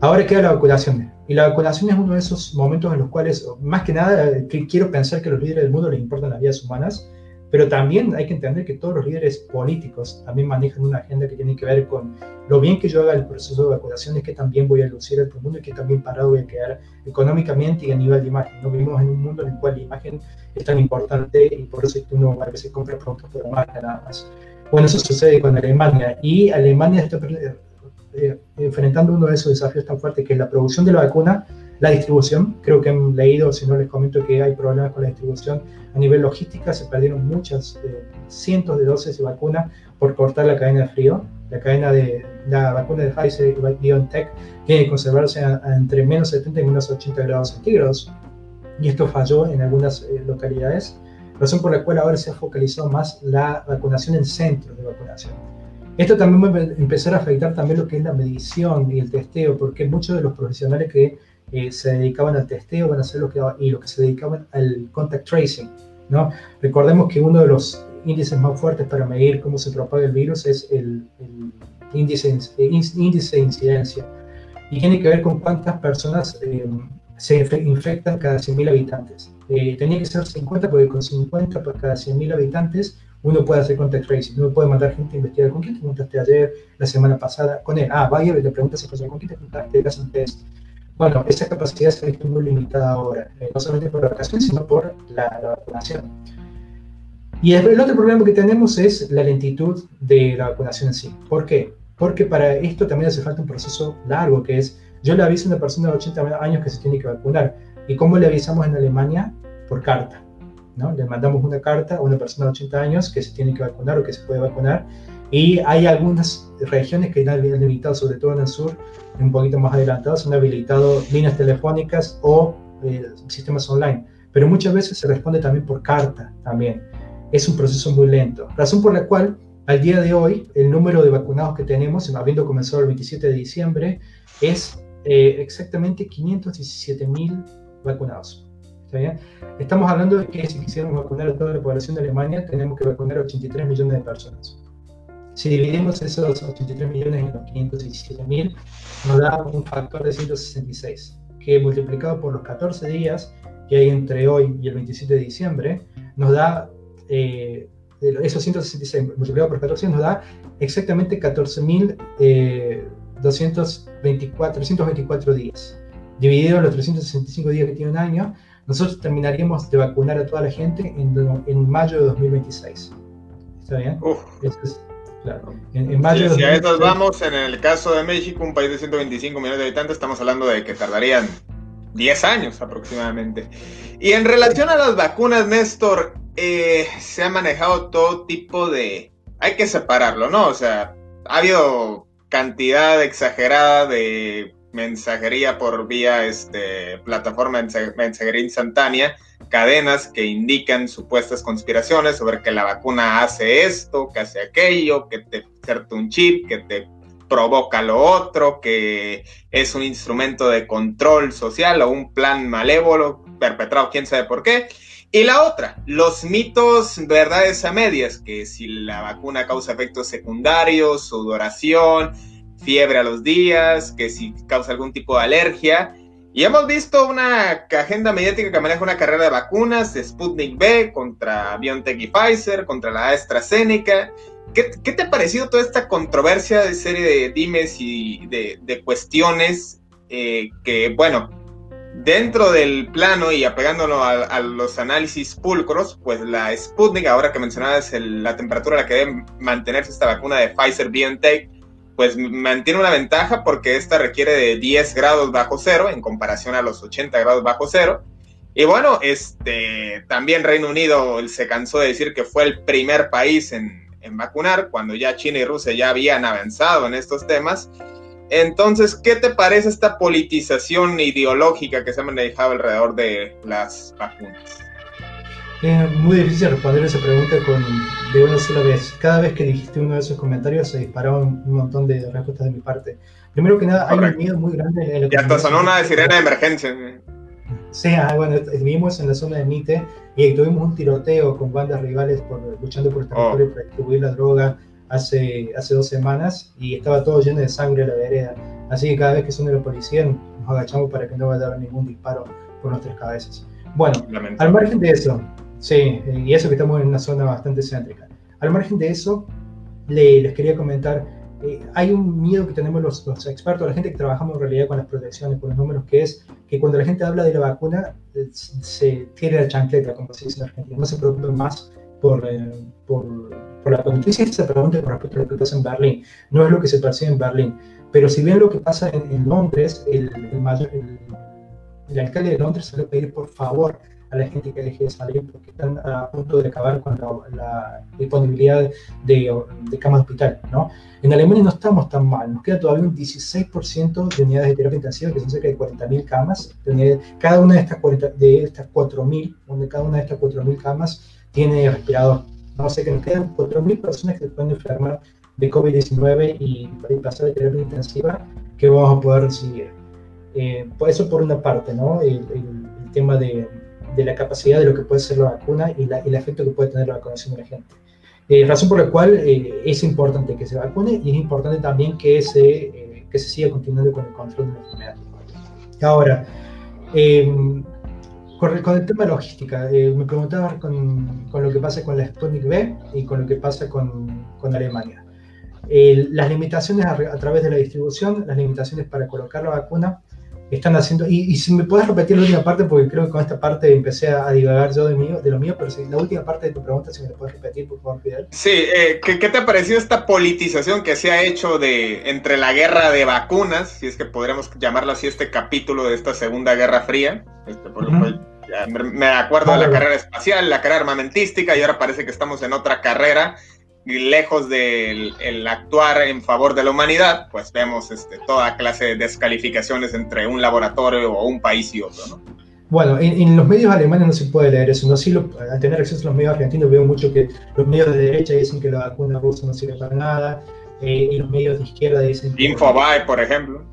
[SPEAKER 3] Ahora queda la vacunación. Y la vacunación es uno de esos momentos en los cuales, más que nada, que quiero pensar que a los líderes del mundo les importan las vidas humanas pero también hay que entender que todos los líderes políticos también manejan una agenda que tiene que ver con lo bien que yo haga el proceso de vacunación, es que también voy a lucir al mundo y que también parado voy a quedar económicamente y a nivel de imagen. No vivimos en un mundo en el cual la imagen es tan importante y por eso uno a veces compra productos por marca nada más. Bueno, eso sucede con Alemania y Alemania está eh, enfrentando uno de esos desafíos tan fuertes que es la producción de la vacuna la distribución, creo que han leído, si no les comento que hay problemas con la distribución a nivel logística, se perdieron muchas, eh, cientos de dosis de vacuna por cortar la cadena de frío. La cadena de la vacuna de Pfizer y BioNTech tiene que conservarse entre menos 70 y menos 80 grados centígrados. Y esto falló en algunas eh, localidades, razón por la cual ahora se ha focalizado más la vacunación en centros de vacunación. Esto también va a empezar a afectar también lo que es la medición y el testeo, porque muchos de los profesionales que eh, se dedicaban al testeo, van a hacer lo que, y lo que se dedicaban al contact tracing. ¿no? Recordemos que uno de los índices más fuertes para medir cómo se propaga el virus es el, índice, índice de incidencia y tiene que ver con cuántas personas eh, se infectan cada 100.000 habitantes. Eh, tenía que ser 50 porque con 50 por cada 100.000 habitantes uno puede hacer contact tracing, uno puede mandar gente a investigar con quién te juntaste ayer, la semana pasada, con él. Ah, vaya le preguntas a con quién te juntaste, le un test. Bueno, esa capacidad se ha visto muy limitada ahora, eh, no solamente por la vacación, sino por la, vacunación. Y el, otro problema que tenemos es la lentitud de la vacunación en sí. ¿Por qué? Porque para esto también hace falta un proceso largo, que es, yo le aviso a una persona de 80 años que se tiene que vacunar. ¿Y cómo le avisamos en Alemania? Por carta. ¿no? Le mandamos una carta a una persona de 80 años que se tiene que vacunar o que se puede vacunar y hay algunas regiones que han habilitado, sobre todo en el sur, un poquito más adelantados, han habilitado líneas telefónicas o eh, sistemas online. Pero muchas veces se responde también por carta también. Es un proceso muy lento. Razón por la cual al día de hoy el número de vacunados que tenemos, habiendo comenzado el 27 de diciembre, es eh, exactamente 517 mil vacunados. ¿Está bien? Estamos hablando de que si quisiéramos vacunar a toda la población de Alemania, tenemos que vacunar a 83 millones de personas. Si dividimos esos 83 millones en los 517 mil, nos da un factor de 166, que multiplicado por los 14 días que hay entre hoy y el 27 de diciembre, nos da, eh, esos 166 multiplicado por 14 nos da exactamente 14.224 eh, días. Dividido los 365 días que tiene un año, nosotros terminaríamos de vacunar a toda la gente en, en mayo de 2026. ¿Está bien? Eso es,
[SPEAKER 1] Claro. En, mayo si a estos vamos, en el caso de México, un país de 125 millones de habitantes, estamos hablando de que tardarían 10 años aproximadamente. Y en relación a las vacunas, Néstor, eh, se ha manejado todo tipo de... Hay que separarlo, ¿no? O sea, ha habido cantidad exagerada de mensajería por vía este, plataforma mensajería instantánea cadenas que indican supuestas conspiraciones sobre que la vacuna hace esto, que hace aquello, que te inserta un chip, que te provoca lo otro, que es un instrumento de control social o un plan malévolo perpetrado quién sabe por qué. Y la otra, los mitos verdades a medias, que si la vacuna causa efectos secundarios, sudoración, fiebre a los días, que si causa algún tipo de alergia, y hemos visto una agenda mediática que maneja una carrera de vacunas, Sputnik B contra BioNTech y Pfizer, contra la AstraZeneca. ¿Qué, ¿Qué, te ha parecido toda esta controversia de serie de dimes y de, de cuestiones eh, que, bueno, dentro del plano y apegándolo a, los análisis pulcros, pues la Sputnik, ahora que mencionabas la temperatura a la que debe mantenerse esta vacuna de Pfizer BioNTech, pues mantiene una ventaja porque esta requiere de 10 grados bajo cero en comparación a los 80 grados bajo cero. Y bueno, este, también Reino Unido se cansó de decir que fue el primer país en, en vacunar, cuando ya China y Rusia ya habían avanzado en estos temas. Entonces, ¿qué te parece esta politización ideológica que se ha manejado alrededor de las vacunas?
[SPEAKER 3] Es muy difícil responder esa pregunta con, de una sola vez. Cada vez que dijiste uno de esos comentarios se dispararon un montón de respuestas de mi parte. Primero que nada, hay un miedo muy grande.
[SPEAKER 1] En y hasta sonó una sirena de emergencia.
[SPEAKER 3] Sí, ah, bueno, vivimos en la zona de Mite y tuvimos un tiroteo con bandas rivales por, luchando por el oh. territorio para distribuir la droga hace, hace dos semanas y estaba todo lleno de sangre la vereda. Así que cada vez que suena la policía nos agachamos para que no vaya a dar ningún disparo por nuestras cabezas. Bueno, al margen de eso, Sí, y eso que estamos en una zona bastante céntrica. Al margen de eso, les quería comentar, eh, hay un miedo que tenemos los, los, expertos, la gente que trabajamos en realidad con las protecciones, con los números, que es que cuando la gente habla de la vacuna, eh, se tire la chancleta, como se dice en Argentina, no se preocupen más por, eh, por, por, la noticia se pregunta con respecto a lo que pasa en Berlín, no es lo que se percibe en Berlín, pero si bien lo que pasa en, en Londres, el, el, mayor, el, el alcalde de Londres se le pedir por favor a la gente que deje de salir porque están a punto de acabar con la, la disponibilidad de, de camas de hospital. ¿no? En Alemania no estamos tan mal, nos queda todavía un 16% de unidades de terapia intensiva, que son cerca de 40.000 camas. Cada una de estas, 40, de estas 4.000, donde cada una de estas 4.000 camas tiene respirador. No sé, que nos quedan 4.000 personas que se pueden enfermar de COVID-19 y, pasar de terapia intensiva que vamos a poder recibir. Eh, por eso por una parte, ¿no? El, el, el tema de, de, la capacidad de lo que puede ser la vacuna y la, el efecto que puede tener la vacunación de la gente. Eh, razón por la cual eh, es importante que se vacune y es importante también que se, eh, que se siga continuando con el control de la enfermedad. Ahora, con, con, el tema logística, me preguntaba con, con, lo que pasa con la Sputnik B y con lo que pasa con, con Alemania. las limitaciones a, a, través de la distribución, las limitaciones para colocar la vacuna, están haciendo. Y, y, si me puedes repetir la última parte, porque creo que con esta parte empecé a, divagar yo de, mío, de lo mío, pero si la última parte de tu pregunta, si me la puedes repetir, por favor, Fidel.
[SPEAKER 1] Sí, eh, ¿qué, ¿qué, te ha parecido esta politización que se ha hecho de entre la guerra de vacunas, si es que podríamos llamarlo así, este capítulo de esta Segunda Guerra Fría? Este, por uh -huh. me acuerdo de la carrera espacial, la carrera armamentística, y ahora parece que estamos en otra carrera lejos del el actuar en favor de la humanidad, pues vemos este, toda clase de descalificaciones entre un laboratorio o un país y otro, ¿no?
[SPEAKER 3] Bueno, en, en, los medios alemanes no se puede leer eso, no sí lo, al tener acceso a los medios argentinos veo mucho que los medios de derecha dicen que la vacuna rusa no sirve para nada, eh, y los medios de izquierda dicen.
[SPEAKER 1] Infobae, por ejemplo.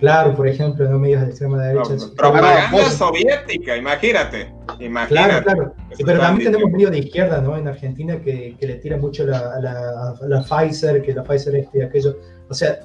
[SPEAKER 3] Claro, por ejemplo, en los medios de extrema derecha. No,
[SPEAKER 1] propaganda soviética, imagínate. imagínate
[SPEAKER 3] claro, claro. Pero también tenemos medios de izquierda, ¿no? En Argentina que, que le tira mucho la, la, la, Pfizer, que la Pfizer este y aquello. O sea,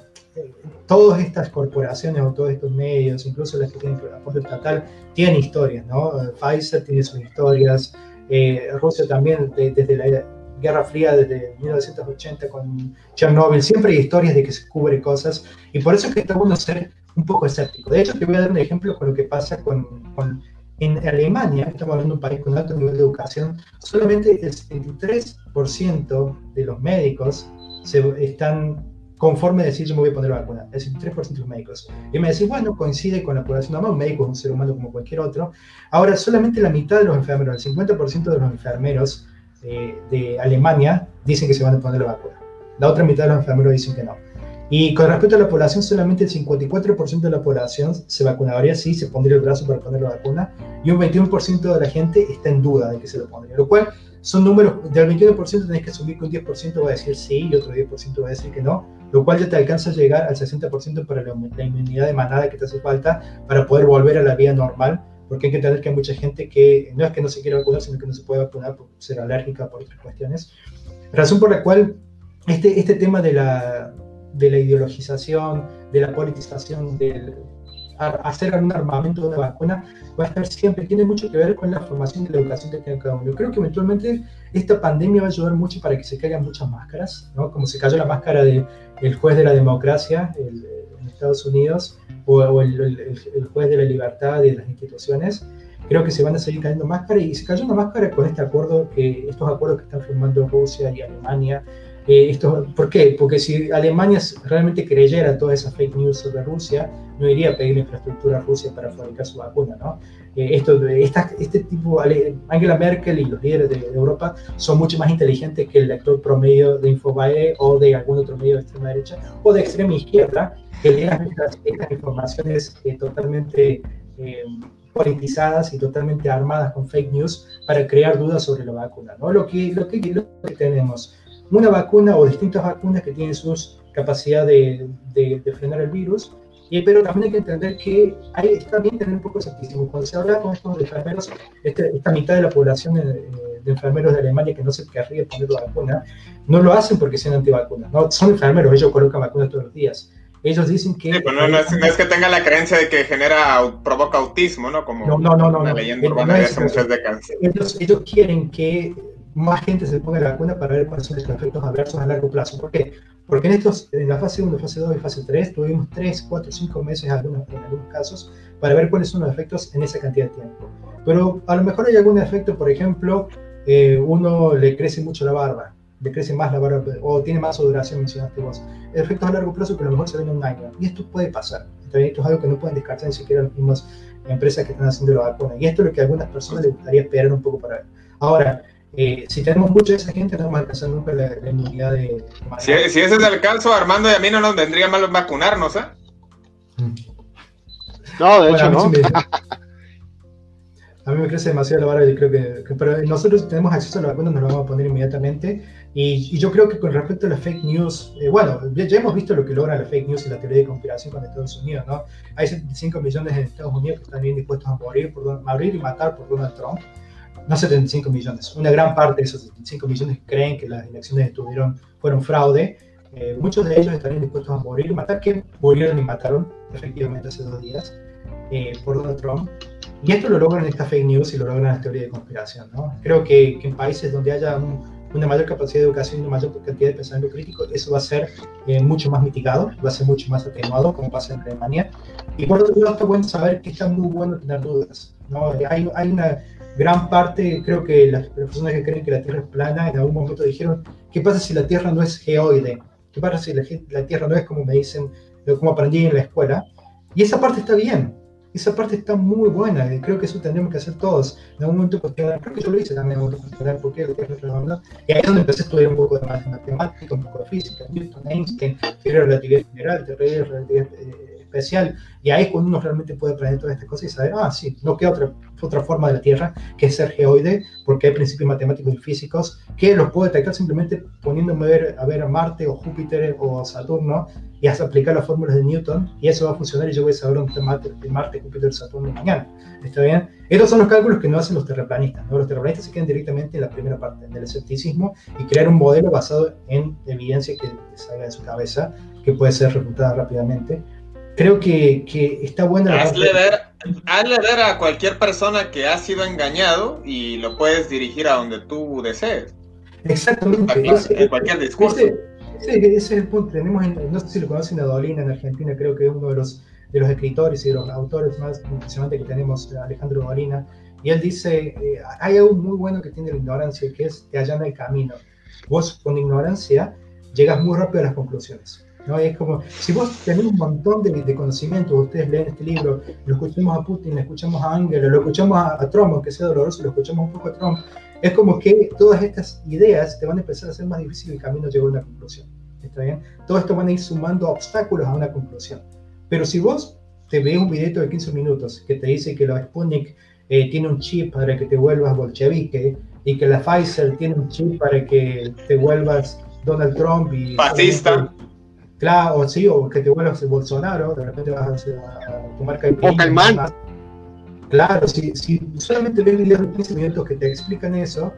[SPEAKER 3] todas estas corporaciones o todos estos medios, incluso las que tienen apoyo estatal, tienen historias, ¿no? Pfizer tiene sus historias, eh, Rusia también, de, desde la Guerra Fría desde 1980 con Chernobyl, siempre hay historias de que se cubre cosas y por eso es que está bueno ser un poco escéptico. De hecho, te voy a dar un ejemplo con lo que pasa con, con en Alemania, estamos hablando de un país con alto nivel de educación, solamente el 73% de los médicos se están conforme a decir yo me voy a poner la vacuna, el 73% de los médicos. Y me decís, bueno, coincide con la población normal, un médico es un ser humano como cualquier otro. Ahora, solamente la mitad de los enfermeros, el 50% de los enfermeros eh, de Alemania dicen que se van a poner la vacuna. La otra mitad de los enfermeros dicen que no. Y con respecto a la población, solamente el 54% de la población se vacunaría, sí, se pondría el brazo para poner la vacuna, y un 21% de la gente está en duda de que se lo pondría, lo cual son números, del 21% tenés que asumir que un 10% va a decir sí y otro 10% va a decir que no, lo cual ya te alcanza a llegar al 60% para la, la inmunidad de manada que te hace falta para poder volver a la vida normal, porque hay que entender que hay mucha gente que no es que no se quiera vacunar, sino que no se puede vacunar por ser alérgica, por otras cuestiones. Razón por la cual este, este tema de la, de la ideologización, de la politización, del hacer un armamento de una vacuna, va a estar siempre, tiene mucho que ver con la formación y la educación que tiene cada uno. Yo creo que eventualmente esta pandemia va a ayudar mucho para que se caigan muchas máscaras, ¿no? como se cayó la máscara del de juez de la democracia el, en Estados Unidos o, o el, el, el, juez de la libertad de las instituciones. Creo que se van a seguir cayendo máscaras y se cayó una máscara con este acuerdo, que, estos acuerdos que están firmando Rusia y Alemania, eh, esto, ¿Por qué? Porque si Alemania realmente creyera todas esas fake news sobre Rusia, no iría a pedir infraestructura a Rusia para fabricar su vacuna, ¿no? Eh, esto, esta, este tipo, Angela Merkel y los líderes de Europa son mucho más inteligentes que el lector promedio de Infobae o de algún otro medio de extrema derecha o de extrema izquierda, que leen estas, estas informaciones eh, totalmente eh, politizadas y totalmente armadas con fake news para crear dudas sobre la vacuna, ¿no? Lo que, lo que, lo que tenemos una vacuna o distintas vacunas que tienen sus capacidad de, de, de, frenar el virus, y, pero también hay que entender que hay, está bien tener un poco de escepticismo. Cuando se habla con estos enfermeros, este, esta mitad de la población de, de, enfermeros de Alemania que no se querría poner la vacuna, no lo hacen porque sean antivacunas, no, son enfermeros, ellos colocan vacunas todos los días. Ellos dicen que...
[SPEAKER 1] Pues no, es, que tenga la creencia de que genera, provoca autismo, ¿no? Como
[SPEAKER 3] no, no, no, no, una
[SPEAKER 1] leyenda urbana de hace muchas décadas.
[SPEAKER 3] Ellos, ellos quieren que más gente se ponga la vacuna para ver cuáles son los efectos adversos a largo plazo. ¿Por qué? Porque en, estos, en la fase 1, fase 2 y fase 3 tuvimos 3, 4, 5 meses en algunos, en algunos casos para ver cuáles son los efectos en esa cantidad de tiempo. Pero a lo mejor hay algún efecto, por ejemplo, eh, uno le crece mucho la barba, le crece más la barba, o tiene más duración, mencionaste vos. Efectos a largo plazo que a lo mejor se ven en un año. Y esto puede pasar. Esto es algo que no pueden descartar ni siquiera las mismas empresas que están haciendo la vacuna. Y esto es lo que a algunas personas les gustaría esperar un poco para ver. Ahora, eh, si tenemos mucha de esa gente, no vamos a alcanzar nunca la, inmunidad de...
[SPEAKER 1] Si, si, ese es el caso, Armando y a mí no nos vendría mal vacunarnos, ¿eh?
[SPEAKER 2] No, de hecho, no. (laughs)
[SPEAKER 3] a mí me crece demasiado la barba y creo que, Pero nosotros tenemos acceso a la vacuna, nos lo vamos a poner inmediatamente. Y, yo creo que con respecto a las fake news, eh, bueno, ya, hemos visto lo que logra la fake news y la teoría de conspiración con Estados Unidos, ¿no? Hay 75 millones en Estados Unidos que están bien dispuestos a morir, por, morir y matar por Donald Trump no 75 millones, una gran parte de esos 75 millones creen que las elecciones estuvieron, fueron fraude. Eh, muchos de ellos estarían dispuestos a morir matar, que murieron y mataron efectivamente hace dos días eh, por Donald Trump. Y esto lo logran estas fake news y lo logran las teorías de conspiración. ¿no? Creo que, en países donde haya una mayor capacidad de educación y una mayor cantidad de pensamiento crítico, eso va a ser eh, mucho más mitigado, va a ser mucho más atenuado, como pasa en Alemania. Y por otro lado, está bueno saber que está muy bueno tener dudas. ¿no? Hay, hay una gran parte, creo que las personas que creen que la Tierra es plana en algún momento dijeron, ¿qué pasa si la Tierra no es geoide? ¿Qué pasa si la, Tierra no es como me dicen, como aprendí en la escuela? Y esa parte está bien, esa parte está muy buena, y creo que eso tendríamos que hacer todos. En algún momento cuestionar, creo que yo lo hice también, en cuestionar por qué la Tierra es redonda, y ahí es donde empecé a estudiar un poco de matemática, un poco de física, Newton, Einstein, teoría de relatividad general, teoría de relatividad eh, especial. Y ahí es cuando uno realmente puede aprender todas estas cosas y saber, ah, sí, no queda otra, otra forma de la Tierra que ser geoide, porque hay principios matemáticos y físicos que los puedo detectar simplemente poniéndome a ver a, ver a Marte o Júpiter o Saturno y hasta aplicar las fórmulas de Newton y eso va a funcionar y yo voy a saber dónde está Marte, Marte Júpiter, Saturno mañana. ¿Está bien? Estos son los cálculos que no hacen los terraplanistas. ¿no? Los terraplanistas se quedan directamente en la primera parte, del escepticismo y crear un modelo basado en evidencia que salga de su cabeza, que puede ser refutada rápidamente creo que, que está buena
[SPEAKER 1] hazle, ver, hazle ver a cualquier persona que ha sido engañado y lo puedes dirigir a donde tú desees.
[SPEAKER 3] Exactamente.
[SPEAKER 1] en cualquier discurso.
[SPEAKER 3] Ese, es el punto. Tenemos, no sé si lo conocen a Dolina en Argentina, creo que es uno de los, de los escritores y de los autores más impresionantes que tenemos, Alejandro Dolina. Y él dice, eh, hay algo muy bueno que tiene la ignorancia, que es que allana el camino. Vos con ignorancia llegas muy rápido a las conclusiones. ¿No? es como, si vos tenés un montón de, de conocimientos, ustedes leen este libro, lo escuchamos a Putin, lo escuchamos a Angela, lo escuchamos a, Trump, aunque sea doloroso, lo escuchamos un poco a Trump, es como que todas estas ideas te van a empezar a hacer más difícil el camino a llegar a una conclusión. ¿Está bien? Todo esto van a ir sumando obstáculos a una conclusión. Pero si vos te ves un video de 15 minutos que te dice que la Sputnik eh, tiene un chip para que te vuelvas bolchevique y que la Pfizer tiene un chip para que te vuelvas Donald Trump y...
[SPEAKER 1] Fascista.
[SPEAKER 3] Claro, o sí, o que te vuelvas Bolsonaro, de repente vas a, tomar
[SPEAKER 2] O Calmán.
[SPEAKER 3] Claro, si, si solamente ves videos de 15 minutos que te explican eso,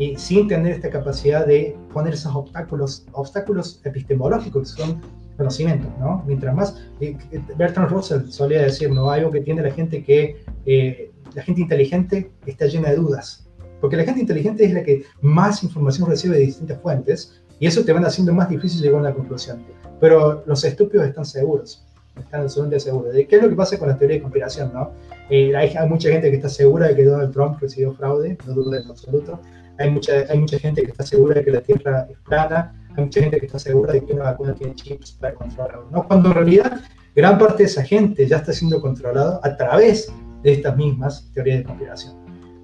[SPEAKER 3] y sin tener esta capacidad de poner esos obstáculos, obstáculos epistemológicos que son conocimientos, ¿no? Mientras más, eh, Bertrand Russell solía decir, ¿no? Algo que tiene la gente que, eh, la gente inteligente está llena de dudas, porque la gente inteligente es la que más información recibe de distintas fuentes, y eso te van haciendo más difícil llegar a una conclusión. Pero los estúpidos están seguros, están absolutamente seguros. ¿De qué es lo que pasa con la teoría de conspiración? ¿no? Eh, hay, mucha gente que está segura de que Donald Trump recibió fraude, no dudo en absoluto. Hay mucha, hay mucha gente que está segura de que la Tierra es plana. Hay mucha gente que está segura de que una vacuna tiene chips para controlarlo. ¿no? Cuando en realidad gran parte de esa gente ya está siendo controlada a través de estas mismas teorías de conspiración.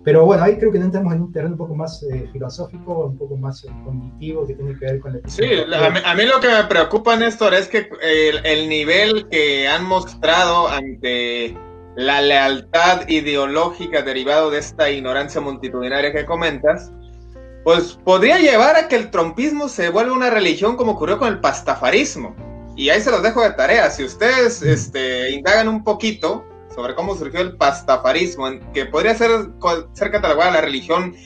[SPEAKER 3] Pero bueno, ahí creo que entramos en un terreno un poco más eh, filosófico, un poco más eh, cognitivo, que tiene que ver con
[SPEAKER 1] el... Sí, a mí, lo que me preocupa, Néstor, es que el, nivel que han mostrado ante la lealtad ideológica derivado de esta ignorancia multitudinaria que comentas, pues podría llevar a que el trompismo se vuelva una religión como ocurrió con el pastafarismo. Y ahí se los dejo de tarea. Si ustedes este, indagan un poquito, sobre cómo surgió el pastafarismo, que podría ser, ser catalogada la religión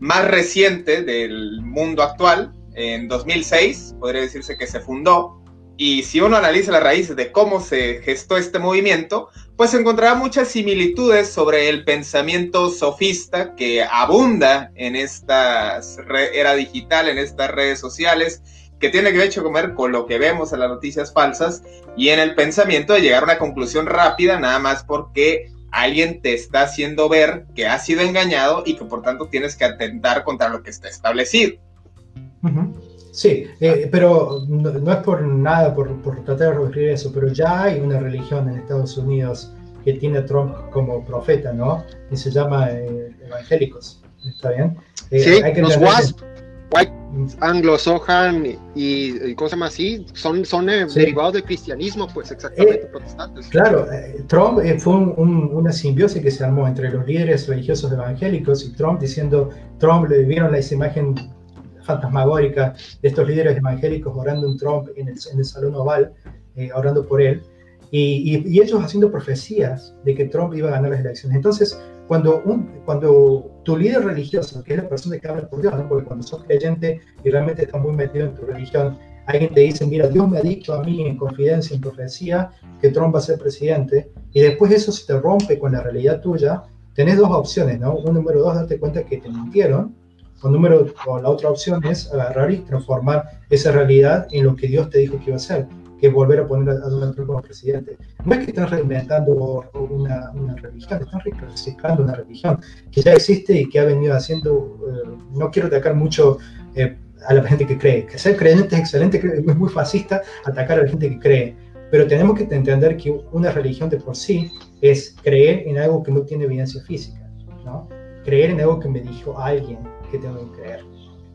[SPEAKER 1] más reciente del mundo actual. En 2006 podría decirse que se fundó. y si uno analiza las raíces de cómo se gestó este movimiento, pues encontrará muchas similitudes sobre el pensamiento sofista que abunda en esta era digital, en estas redes sociales, que tiene que ver comer con lo que vemos en las noticias falsas y en el pensamiento de llegar a una conclusión rápida, nada más porque alguien te está haciendo ver que has sido engañado y que por tanto tienes que atentar contra lo que está establecido.
[SPEAKER 3] Sí, eh, pero no, es por nada, por, tratar de revertir eso, pero ya hay una religión en Estados Unidos que tiene a Trump como profeta, ¿no? Y se llama eh, evangélicos, ¿está bien?
[SPEAKER 2] Eh, sí, los WASP, White Sohan y, cosas más así, son, son derivados del cristianismo, pues exactamente protestantes.
[SPEAKER 3] Claro, Trump fue una simbiosis que se armó entre los líderes religiosos evangélicos y Trump diciendo, Trump le vieron la imagen fantasmagórica de estos líderes evangélicos orando en Trump en el, en el Salón Oval, eh, orando por él, y, y, ellos haciendo profecías de que Trump iba a ganar las elecciones. Entonces, cuando, un, cuando tu líder religioso, que es la persona que habla por Dios, porque cuando sos creyente y realmente estás muy metido en tu religión, alguien te dice, mira, Dios me ha dicho a mí en confidencia, en profecía, que Trump va a ser presidente, y después eso se te rompe con la realidad tuya, tenés dos opciones, ¿no? Un número dos, darte cuenta que te mintieron, o, número, o la otra opción es agarrar y transformar esa realidad en lo que Dios te dijo que iba a hacer, que volver a poner a Donald Trump como presidente. No es que están reinventando una, una religión, están reciclando una religión que ya existe y que ha venido haciendo, eh, no quiero atacar mucho eh, a la gente que cree, que ser creyente es excelente, es muy fascista atacar a la gente que cree, pero tenemos que entender que una religión de por sí es creer en algo que no tiene evidencia física, ¿no? creer en algo que me dijo alguien, que tengo que creer.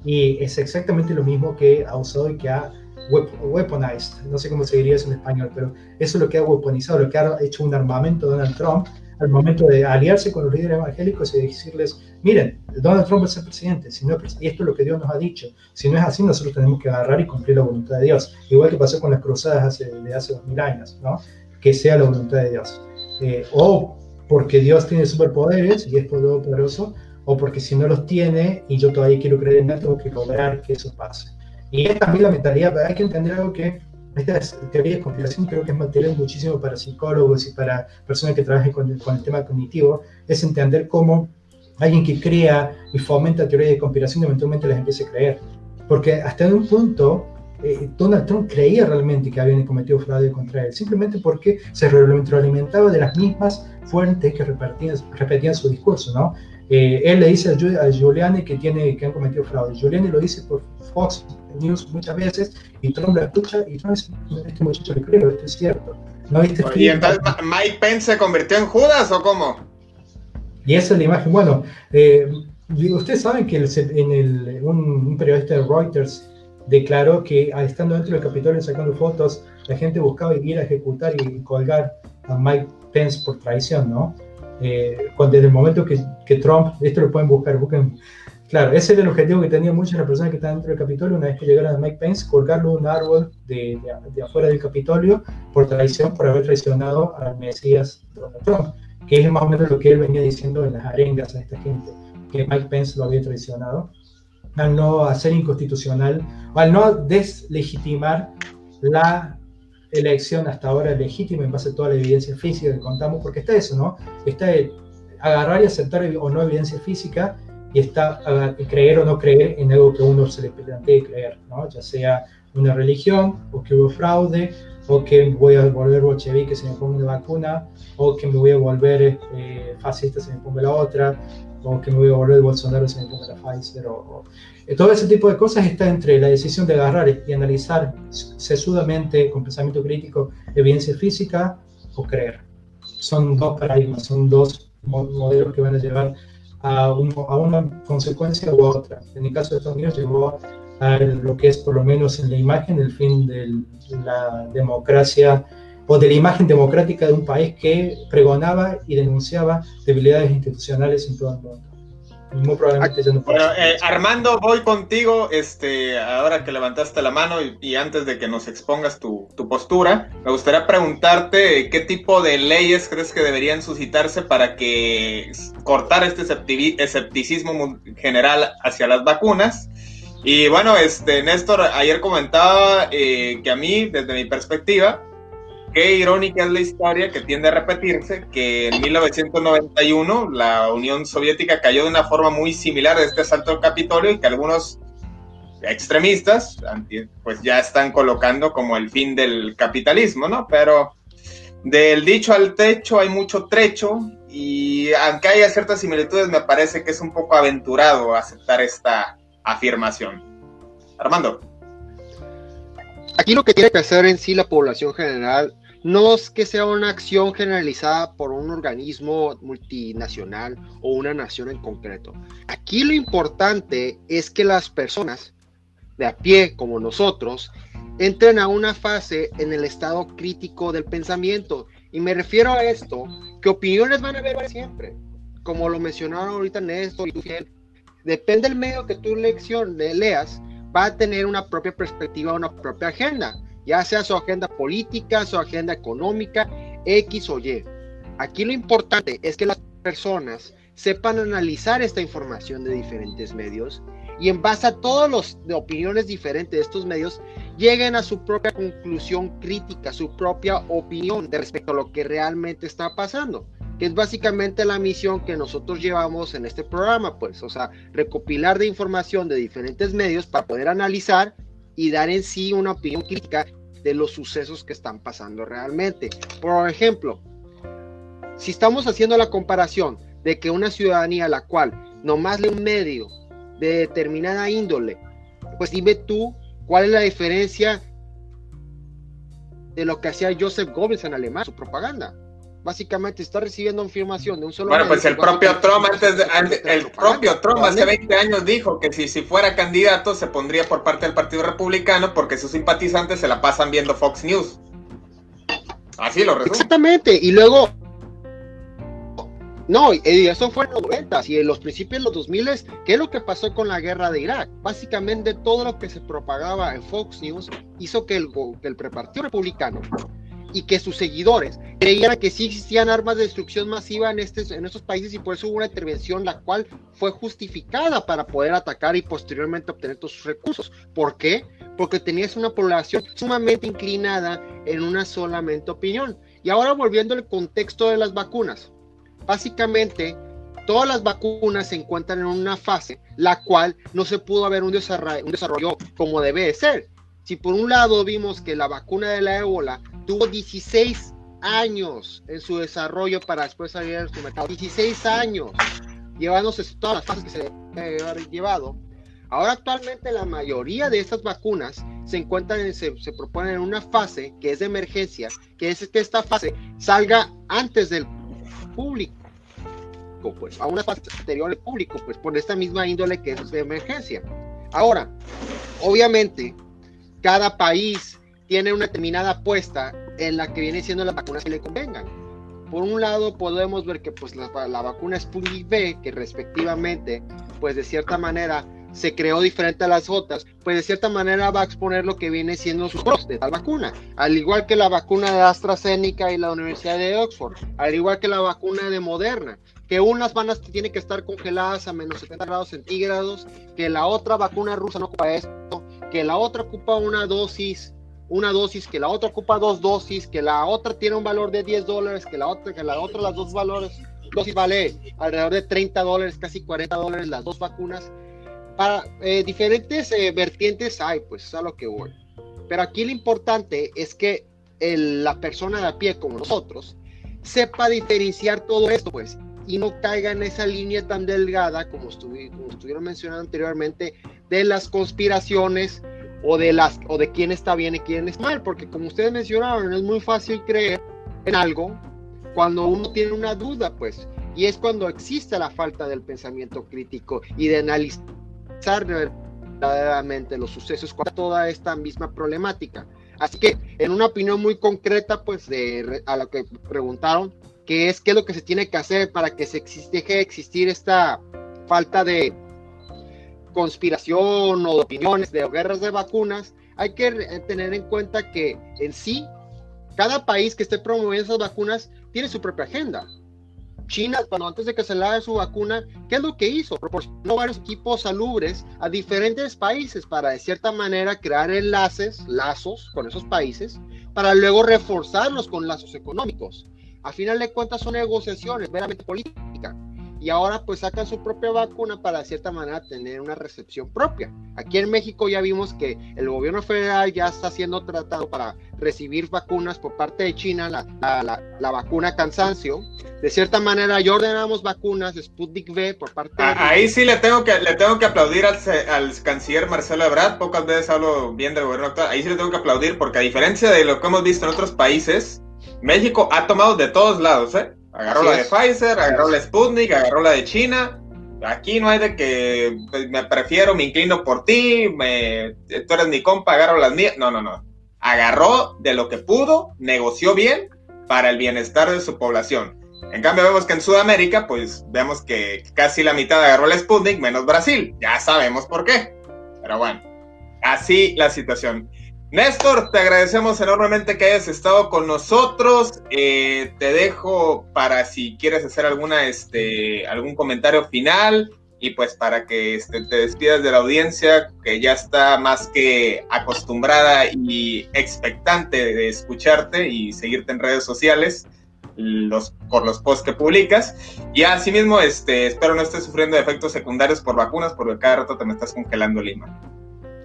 [SPEAKER 3] Y es exactamente lo mismo que ha usado y que ha weaponized, no sé cómo se diría eso en español, pero eso es lo que ha weaponizado, lo que ha hecho un armamento Donald Trump al momento de aliarse con los líderes evangélicos y decirles, miren, Donald Trump a ser presidente, si no, y esto es lo que Dios nos ha dicho, si no es así, nosotros tenemos que agarrar y cumplir la voluntad de Dios, igual que pasó con las cruzadas hace, de hace dos mil años, ¿no? que sea la voluntad de Dios. Eh, o porque Dios tiene superpoderes y es poderoso, o porque si no los tiene y yo todavía quiero creer en él, tengo que lograr que eso pase. Y es también la mentalidad, hay que entender algo que estas teorías de conspiración creo que es material muchísimo para psicólogos y para personas que trabajen con con el tema cognitivo, es entender cómo alguien que crea y fomenta teorías de conspiración eventualmente las empiece a creer. Porque hasta en un punto eh, Donald Trump creía realmente que habían cometido fraude contra él, simplemente porque se retroalimentaba de las mismas fuentes que repetían, repetían su discurso, ¿no? Eh, él le dice a Giuliani que, tiene, que han cometido fraude. Giuliani lo dice por Fox News muchas veces y Trump lo escucha y Trump dice, este muchacho le creo, esto es cierto.
[SPEAKER 1] ¿No ¿Y entonces Mike Pence se convirtió en Judas o cómo?
[SPEAKER 3] Y esa es la imagen. Bueno, eh, ustedes saben que en el, un, periodista de Reuters declaró que estando dentro del Capitolio sacando fotos, la gente buscaba ir a ejecutar y colgar a Mike Pence por traición, ¿no? eh, desde el momento que, que, Trump, esto lo pueden buscar, busquen, claro, ese era el objetivo que tenían muchas de las personas que están dentro del Capitolio, una vez que llegaron a Mike Pence, colgarlo un árbol de, de, afuera del Capitolio por traición, por haber traicionado al Mesías Donald Trump, que es más o menos lo que él venía diciendo en las arengas a esta gente, que Mike Pence lo había traicionado, al no hacer inconstitucional, o al no deslegitimar la elección hasta ahora legítima en base a toda la evidencia física que contamos, porque está eso, ¿no? Está el agarrar y aceptar o no evidencia física y está creer o no creer en algo que uno se le plantee creer, ¿no? Ya sea una religión, o que hubo fraude, o que voy a volver bolchevique se me ponga una vacuna, o que me voy a volver eh, fascista se me ponga la otra, o que me voy a volver Bolsonaro se me ponga la Pfizer, o eh, todo ese tipo de cosas está entre la decisión de agarrar y analizar sesudamente, con pensamiento crítico, evidencia física o creer. Son dos paradigmas, son dos modelos que van a llevar a, a una consecuencia u otra. En el caso de Estados Unidos llevó a lo que es por lo menos en la imagen el fin de la democracia o de la imagen democrática de un país que pregonaba y denunciaba debilidades institucionales en todo el mundo. Muy probablemente ya no
[SPEAKER 1] eh, Armando, voy contigo, este, ahora que levantaste la mano y, antes de que nos expongas tu, postura, me gustaría preguntarte qué tipo de leyes crees que deberían suscitarse para que cortar este escepticismo general hacia las vacunas Y bueno, este Néstor ayer comentaba eh, que a mí, desde mi perspectiva, qué irónica es la historia que tiende a repetirse, que en 1991 la Unión Soviética cayó de una forma muy similar a este asalto al Capitolio y que algunos extremistas pues ya están colocando como el fin del capitalismo, ¿no? Pero del dicho al techo hay mucho trecho y aunque haya ciertas similitudes me parece que es un poco aventurado aceptar esta afirmación. Armando.
[SPEAKER 2] Aquí lo que tiene que hacer en sí la población general no es que sea una acción generalizada por un organismo multinacional o una nación en concreto. Aquí lo importante es que las personas de a pie como nosotros entren a una fase en el estado crítico del pensamiento. Y me refiero a esto, que opiniones van a haber siempre. Como lo mencionaron ahorita Néstor y tú, depende del medio que tú lección, leas, va a tener una propia perspectiva, una propia agenda, ya sea su agenda política, su agenda económica, X o Y. Aquí lo importante es que las personas sepan analizar esta información de diferentes medios y en base a todas las opiniones diferentes de estos medios, lleguen a su propia conclusión crítica, su propia opinión de respecto a lo que realmente está pasando, que es básicamente la misión que nosotros llevamos en este programa, pues, o sea, recopilar de información de diferentes medios para poder analizar y dar en sí una opinión crítica de los sucesos que están pasando realmente. Por ejemplo, si estamos haciendo la comparación de que una ciudadanía a la cual nomás lee un medio de determinada índole, pues dime tú cuál es la diferencia de lo que hacía Joseph Goebbels en Alemania, su propaganda. Básicamente está recibiendo información de un solo.
[SPEAKER 1] Bueno, pues el propio Trump antes, el propio Trump hace 20 años dijo que si, si fuera candidato se pondría por parte del Partido Republicano porque sus simpatizantes se la pasan viendo Fox News. Así lo resumo.
[SPEAKER 2] Exactamente, y luego no, y eso fue en los 90 y en los principios de los 2000, ¿qué es lo que pasó con la guerra de Irak? Básicamente todo lo que se propagaba en Fox News hizo que el, que el Partido Republicano y que sus seguidores creían que sí existían armas de destrucción masiva en, este, en estos países y por eso hubo una intervención la cual fue justificada para poder atacar y posteriormente obtener todos sus recursos. ¿Por qué? Porque tenías una población sumamente inclinada en una solamente opinión. Y ahora volviendo al contexto de las vacunas. Básicamente, todas las vacunas se encuentran en una fase la cual no se pudo haber un desarrollo, un desarrollo como debe de ser. Si por un lado vimos que la vacuna de la ébola tuvo 16 años en su desarrollo para después salir al mercado, 16 años, llevándose todas las fases que se debe haber llevado. Ahora actualmente la mayoría de estas vacunas se encuentran, se, se proponen en una fase que es de emergencia, que es que esta fase salga antes del público pues, a una fase anterior al público, pues por esta misma índole que es de emergencia. Ahora, obviamente, cada país tiene una determinada apuesta en la que viene siendo las vacunas que le convengan. Por un lado, podemos ver que pues la, la vacuna Sputnik B, que respectivamente, pues de cierta manera se creó diferente a las otras, pues de cierta manera va a exponer lo que viene siendo sus pros de vacuna, al igual que la vacuna de AstraZeneca y la Universidad de Oxford, al igual que la vacuna de Moderna, que unas van a tienen que estar congeladas a menos 70 grados centígrados, que la otra vacuna rusa no ocupa esto, que la otra ocupa una dosis, una dosis, que la otra ocupa dos dosis, que la otra tiene un valor de 10 dólares, que la otra, que la otra las dos valores, dosis vale alrededor de 30 dólares, casi 40 dólares las dos vacunas. Para eh, diferentes eh, vertientes hay, pues es a lo que voy. Pero aquí lo importante es que la persona de a pie como nosotros sepa diferenciar todo esto, pues, y no caiga en esa línea tan delgada como, estuvieron mencionando anteriormente de las conspiraciones o de las o de quién está bien y quién está mal, porque como ustedes mencionaron, es muy fácil creer en algo cuando uno tiene una duda, pues, y es cuando existe la falta del pensamiento crítico y de analizar verdaderamente los sucesos con toda esta misma problemática. Así que, en una opinión muy concreta, pues, de, a lo que preguntaron, que es qué es lo que se tiene que hacer para que se deje de existir esta falta de conspiración o de opiniones de guerras de vacunas, hay que tener en cuenta que en sí, cada país que esté promoviendo esas vacunas tiene su propia agenda. China, cuando antes de que se le su vacuna, ¿qué es lo que hizo? Proporcionó varios equipos salubres a diferentes países para de cierta manera crear enlaces, lazos con esos países, para luego reforzarlos con lazos económicos. A final de cuentas son negociaciones meramente políticas y ahora pues sacan su propia vacuna para de cierta manera tener una recepción propia. Aquí en México ya vimos que el gobierno federal ya está siendo tratado para recibir vacunas por parte de China, la, la, la, vacuna cansancio. De cierta manera ya ordenamos vacunas de Sputnik V por parte de...
[SPEAKER 1] Ah, ahí sí le tengo que, le tengo que aplaudir al, al canciller Marcelo Ebrard, pocas veces hablo bien del gobierno actual, ahí sí le tengo que aplaudir porque a diferencia de lo que hemos visto en otros países, México ha tomado de todos lados, ¿eh? Agarró la de Pfizer, agarró la Sputnik, agarró la de China. Aquí no hay de que pues, me prefiero, me inclino por ti, me, tú eres mi compa, agarro las mías. No, no, no. Agarró de lo que pudo, negoció bien para el bienestar de su población. En cambio, vemos que en Sudamérica, pues vemos que casi la mitad agarró la Sputnik, menos Brasil. Ya sabemos por qué. Pero bueno, así la situación. Néstor, te agradecemos enormemente que hayas estado con nosotros. Eh, te dejo para si quieres hacer alguna, este, algún comentario final y pues para que este, te despidas de la audiencia que ya está más que acostumbrada y expectante de escucharte y seguirte en redes sociales los, por los posts que publicas. Y asimismo, este, espero no estés sufriendo efectos secundarios por vacunas porque cada rato te me estás congelando Lima.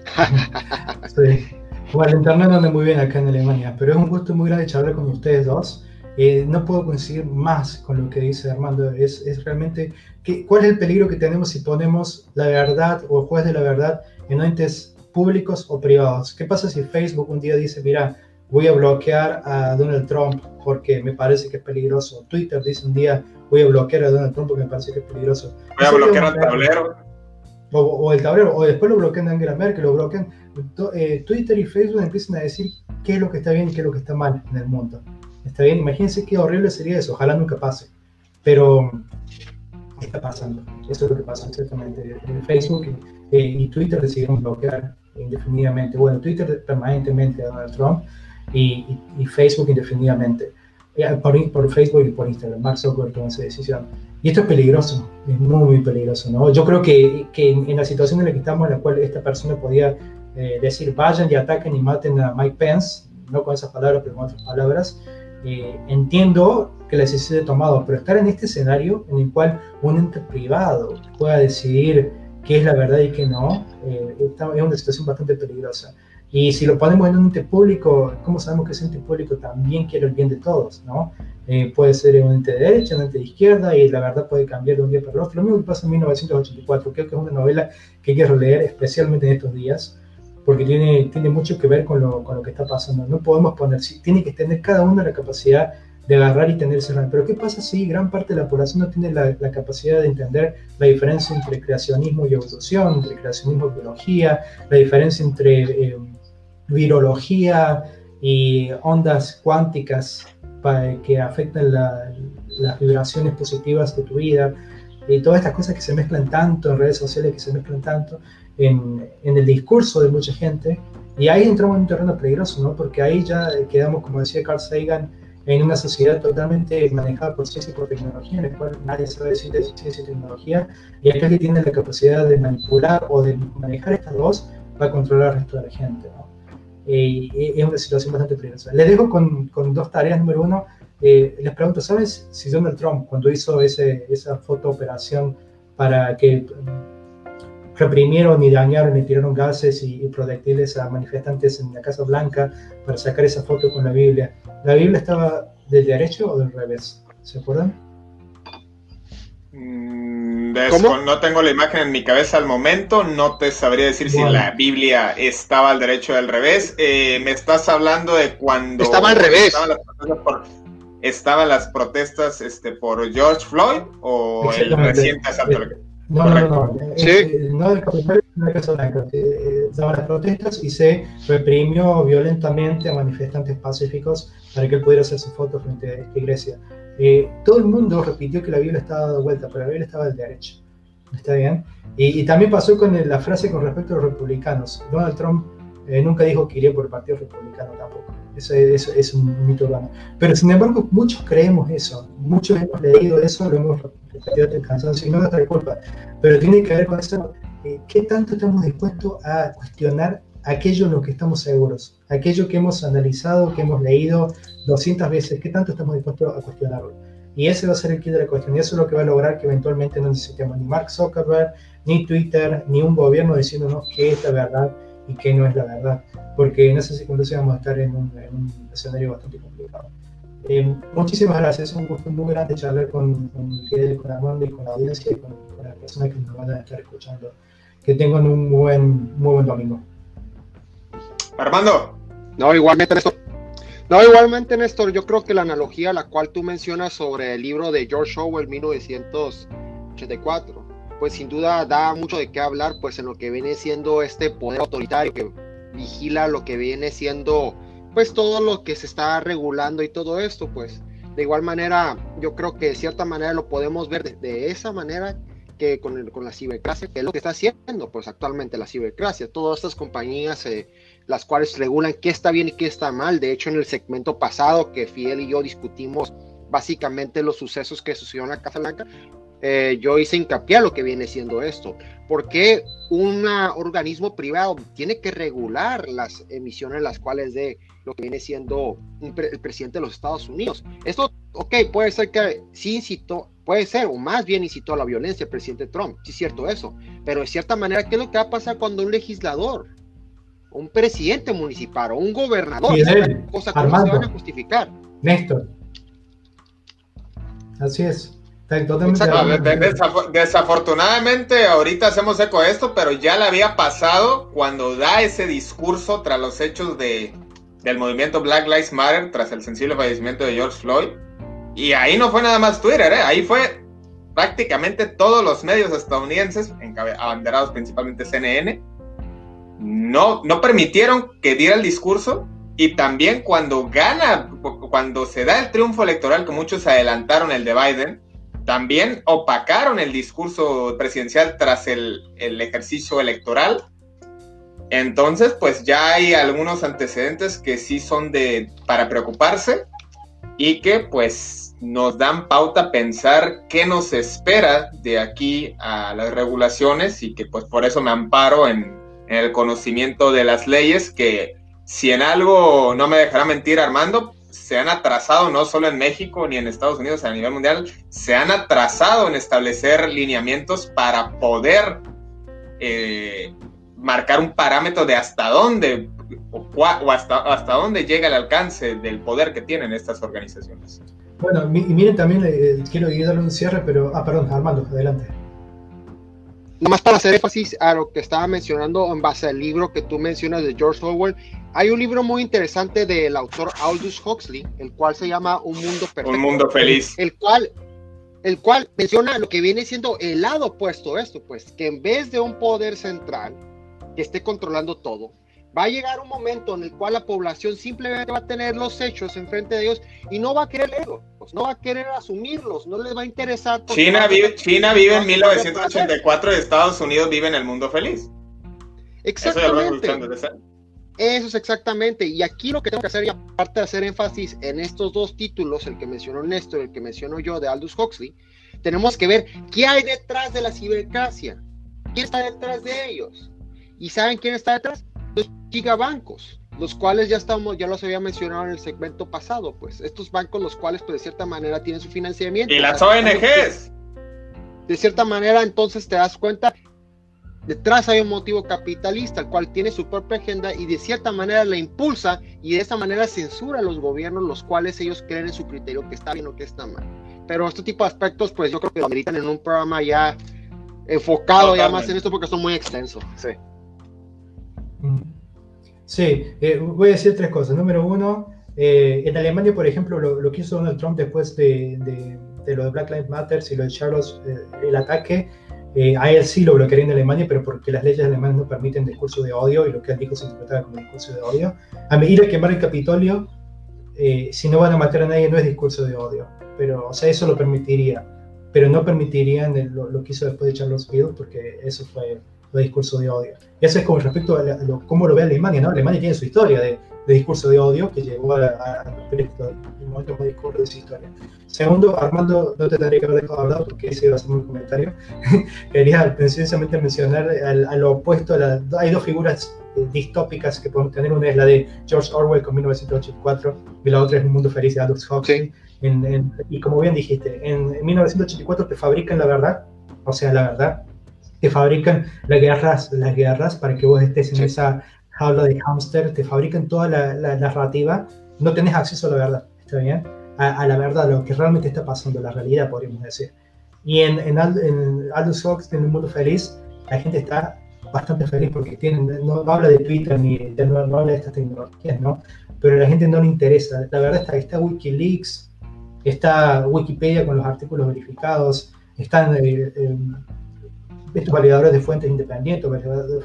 [SPEAKER 1] (laughs)
[SPEAKER 3] sí. Bueno, el internet anda muy bien acá en Alemania, pero es un gusto muy grande charlar con ustedes dos. Eh, no puedo coincidir más con lo que dice Armando. Es, es realmente que, cuál es el peligro que tenemos si ponemos la verdad o el juez de la verdad en entes públicos o privados. ¿Qué pasa si Facebook un día dice, mira, voy a bloquear a Donald Trump porque me parece que es peligroso? Twitter dice un día, voy a bloquear a Donald Trump porque me parece que es peligroso.
[SPEAKER 1] Voy a bloquear al tablero.
[SPEAKER 3] O, o, el tablero, o después lo bloquean a Angela Merkel, lo bloquean eh, Twitter y Facebook empiezan a decir qué es lo que está bien y qué es lo que está mal en el mundo. Está bien, imagínense qué horrible sería eso, ojalá nunca pase. Pero está pasando, eso es lo que pasa exactamente. Facebook eh, y Twitter decidieron bloquear indefinidamente, bueno, Twitter permanentemente a Donald Trump y, y, Facebook indefinidamente. Eh, por, por, Facebook y por Instagram, Mark Zuckerberg tomó esa decisión. Y esto es peligroso, es muy, peligroso, ¿no? Yo creo que, que en, la situación en la que estamos, en la cual esta persona podía eh, decir vayan y ataquen y maten a Mike Pence, no con esas palabras, pero con otras palabras, eh, entiendo que la decisión he tomado, pero estar en este escenario en el cual un ente privado pueda decidir qué es la verdad y qué no, eh, es una situación bastante peligrosa. Y si lo ponemos en un ente público, ¿cómo sabemos que ese ente público también quiere el bien de todos? ¿no? Eh, puede ser un ente de derecha, un ente de izquierda, y la verdad puede cambiar de un día para el otro. Lo mismo que pasa en 1984, creo que es una novela que quiero leer especialmente en estos días, porque tiene, tiene mucho que ver con lo, con lo que está pasando. No podemos poner, tiene que tener cada uno la capacidad de agarrar y tener ese Pero ¿qué pasa si gran parte de la población no tiene la, la, capacidad de entender la diferencia entre creacionismo y evolución, entre creacionismo y biología, la diferencia entre eh, virología y ondas cuánticas para, que afectan la, las vibraciones positivas de tu vida? Y todas estas cosas que se mezclan tanto en redes sociales, que se mezclan tanto, en, en, el discurso de mucha gente. Y ahí entramos en un terreno peligroso, ¿no? Porque ahí ya quedamos, como decía Carl Sagan, en una sociedad totalmente manejada por ciencia y por tecnología, en la cual nadie sabe decir de ciencia y tecnología, y aquel que tiene la capacidad de manipular o de manejar estas dos va a controlar al resto de la gente, ¿no? Y, es una situación bastante peligrosa. Les dejo con, con dos tareas. Número uno, eh, les pregunto, ¿sabes si Donald Trump, cuando hizo ese, esa foto operación para que reprimieron y dañaron y tiraron gases y, proyectiles a manifestantes en la Casa Blanca para sacar esa foto con la Biblia. ¿La Biblia estaba del derecho o del revés? ¿Se acuerdan?
[SPEAKER 1] Mm, no tengo la imagen en mi cabeza al momento, no te sabría decir si la Biblia estaba al derecho o al revés. Eh, me estás hablando de cuando...
[SPEAKER 2] Estaba al revés.
[SPEAKER 1] Estaban las protestas, este, por George Floyd o el reciente asalto.
[SPEAKER 3] No, no, no, ¿Sí? Eh, no del Capitolio, de Casa Blanca. Eh, daban las protestas y se reprimió violentamente a manifestantes pacíficos para que él pudiera hacer su foto frente a esta iglesia. Eh, todo el mundo repitió que la Biblia estaba dada vuelta, pero la Biblia estaba del derecho. ¿Está bien? Y, y también pasó con la frase con respecto a los republicanos. Donald Trump Eh, nunca dijo que iría por el Partido Republicano tampoco. Eso, es un mito urbano. Pero sin embargo, muchos creemos eso. Muchos hemos leído eso, lo hemos repetido hasta el cansancio, y no es nuestra culpa. Pero tiene que ver con eso, eh, ¿qué tanto estamos dispuestos a cuestionar aquello en lo que estamos seguros? Aquello que hemos analizado, que hemos leído 200 veces, ¿qué tanto estamos dispuestos a cuestionarlo? Y ese va a ser el kit de la cuestión. Y eso es lo que va a lograr que eventualmente no necesitemos ni Mark Zuckerberg, ni Twitter, ni un gobierno diciéndonos qué es la verdad y qué no es la verdad. Porque en esa circunstancia vamos a estar en un, escenario bastante complicado. Eh, muchísimas gracias. Es un gusto muy grande charlar con, con Fidel, con Armando y con la audiencia y con, las personas que nos van a estar escuchando. Que tengan un buen, muy buen domingo.
[SPEAKER 1] Armando.
[SPEAKER 2] No, igualmente, Néstor. No, igualmente, Néstor, yo creo que la analogía a la cual tú mencionas sobre el libro de George Orwell, 1984, pues sin duda da mucho de qué hablar, pues en lo que viene siendo este poder autoritario que vigila lo que viene siendo, pues todo lo que se está regulando y todo esto, pues de igual manera, yo creo que de cierta manera lo podemos ver de, esa manera que con, con la cibercracia, que es lo que está haciendo, pues actualmente la cibercracia, todas estas compañías eh, las cuales regulan qué está bien y qué está mal. De hecho, en el segmento pasado que Fidel y yo discutimos básicamente los sucesos que sucedieron en la Casa Blanca, eh, yo hice hincapié a lo que viene siendo esto. ¿Por qué un organismo privado tiene que regular las emisiones las cuales de lo que viene siendo el presidente de los Estados Unidos? Esto, ok, puede ser que sí incitó, puede ser, o más bien incitó a la violencia el presidente Trump, sí es cierto eso, pero de cierta manera, ¿qué es lo que va a pasar cuando un legislador un presidente municipal o un gobernador.
[SPEAKER 3] cosa que no se van a justificar. Néstor. Así es.
[SPEAKER 1] desafortunadamente ahorita hacemos eco de esto, pero ya le había pasado cuando da ese discurso tras los hechos de, del movimiento Black Lives Matter, tras el sensible fallecimiento de George Floyd. Y ahí no fue nada más Twitter, ¿eh? ahí fue prácticamente todos los medios estadounidenses, abanderados principalmente CNN, no, no permitieron que diera el discurso y también cuando gana, cuando se da el triunfo electoral, que muchos adelantaron el de Biden, también opacaron el discurso presidencial tras el, el ejercicio electoral. Entonces, pues ya hay algunos antecedentes que sí son de para preocuparse y que pues nos dan pauta a pensar qué nos espera de aquí a las regulaciones y que pues por eso me amparo en, en el conocimiento de las leyes que si en algo no me dejará mentir Armando, se han atrasado no solo en México ni en Estados Unidos a nivel mundial, se han atrasado en establecer lineamientos para poder eh, marcar un parámetro de hasta dónde o, hasta, hasta dónde llega el alcance del poder que tienen estas organizaciones.
[SPEAKER 3] Bueno, y miren también, eh, quiero darle un cierre, pero, ah, perdón, Armando, adelante
[SPEAKER 2] más para hacer énfasis a lo que estaba mencionando en base al libro que tú mencionas de George Orwell, hay un libro muy interesante del autor Aldous Huxley, el cual se llama Un Mundo Perfecto.
[SPEAKER 1] Un Mundo Feliz.
[SPEAKER 2] El cual, el cual menciona lo que viene siendo el lado opuesto a esto, pues, que en vez de un poder central que esté controlando todo, va a llegar un momento en el cual la población simplemente va a tener los hechos enfrente de ellos y no va a querer leerlos, no va a querer asumirlos, no les va a interesar.
[SPEAKER 1] China vive, China vive en 1984 y Estados Unidos vive en el mundo feliz.
[SPEAKER 2] Exactamente. Eso, es exactamente. Y aquí lo que tengo que hacer, y aparte de hacer énfasis en estos dos títulos, el que mencionó Néstor y el que menciono yo de Aldous Huxley, tenemos que ver qué hay detrás de la cibercracia. ¿Quién está detrás de ellos? ¿Y saben quién está detrás? Gigabancos, los cuales ya estamos, ya los había mencionado en el segmento pasado, pues estos bancos los cuales pues de cierta manera tienen su financiamiento.
[SPEAKER 1] Y las ONGs.
[SPEAKER 2] De cierta manera entonces te das cuenta, detrás hay un motivo capitalista, el cual tiene su propia agenda y de cierta manera la impulsa y de esa manera censura a los gobiernos, los cuales ellos creen en su criterio que está bien o que está mal. Pero este tipo de aspectos pues yo creo que lo ameritan en un programa ya enfocado ya más en esto porque son muy extensos. Sí.
[SPEAKER 3] Sí, eh, voy a decir tres cosas. Número uno, eh, en Alemania, por ejemplo, lo, que hizo Donald Trump después de, lo de Black Lives Matter y lo de Charles, eh, el ataque, a él sí lo bloquearía en Alemania, pero porque las leyes alemanas no permiten discurso de odio y lo que él dijo se interpretaba como discurso de odio. A medida que quemar el Capitolio, si no van a matar a nadie, no es discurso de odio, pero, o sea, eso lo permitiría, pero no permitirían lo, que hizo después de Charles Bill, porque eso fue de discurso de odio. Eso es con respecto a, cómo lo ve Alemania, ¿no? Alemania tiene su historia de, discurso de odio que llegó a, el momento más discurso de su historia. Segundo, Armando, no te tendría que haber dejado hablar porque ese iba a ser un comentario. (laughs) Quería precisamente mencionar al, lo opuesto, hay dos figuras eh, distópicas que podemos tener. Una es la de George Orwell con 1984 y la otra es Un Mundo Feliz de Aldous Huxley. y como bien dijiste, en, en 1984 te fabrican la verdad, o sea, la verdad, te fabrican las guerras, las guerras para que vos estés en esa jaula de hámster, te fabrican toda la, narrativa, no tenés acceso a la verdad, ¿está bien? A, la verdad, lo que realmente está pasando, la realidad, podríamos decir. Y en, en, en Aldous Huxley, en un mundo feliz, la gente está bastante feliz porque tienen, no, habla de Twitter ni de, no, habla de estas tecnologías, ¿no? Pero a la gente no le interesa. La verdad está, está Wikileaks, está Wikipedia con los artículos verificados, están eh, eh, estos validadores de fuentes independientes,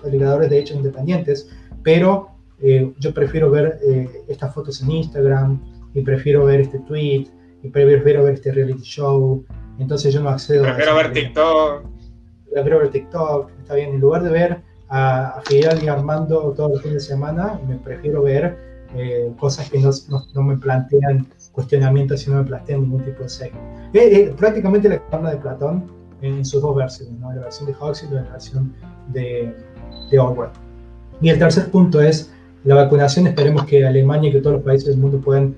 [SPEAKER 3] validadores de hechos independientes, pero eh, yo prefiero ver eh, estas fotos en Instagram y prefiero ver este tweet y prefiero ver este reality show, entonces yo no accedo
[SPEAKER 1] prefiero ver TikTok.
[SPEAKER 3] Prefiero ver TikTok, está bien, en lugar de ver a, Fidel y Armando todos los fines de semana, me prefiero ver eh, cosas que no, no, me plantean cuestionamientos y no me plantean ningún tipo de sexo. prácticamente la columna de Platón en sus dos versiones, la versión de Huxley y la versión de, de Orwell. Y el tercer punto es la vacunación. Esperemos que Alemania y que todos los países del mundo puedan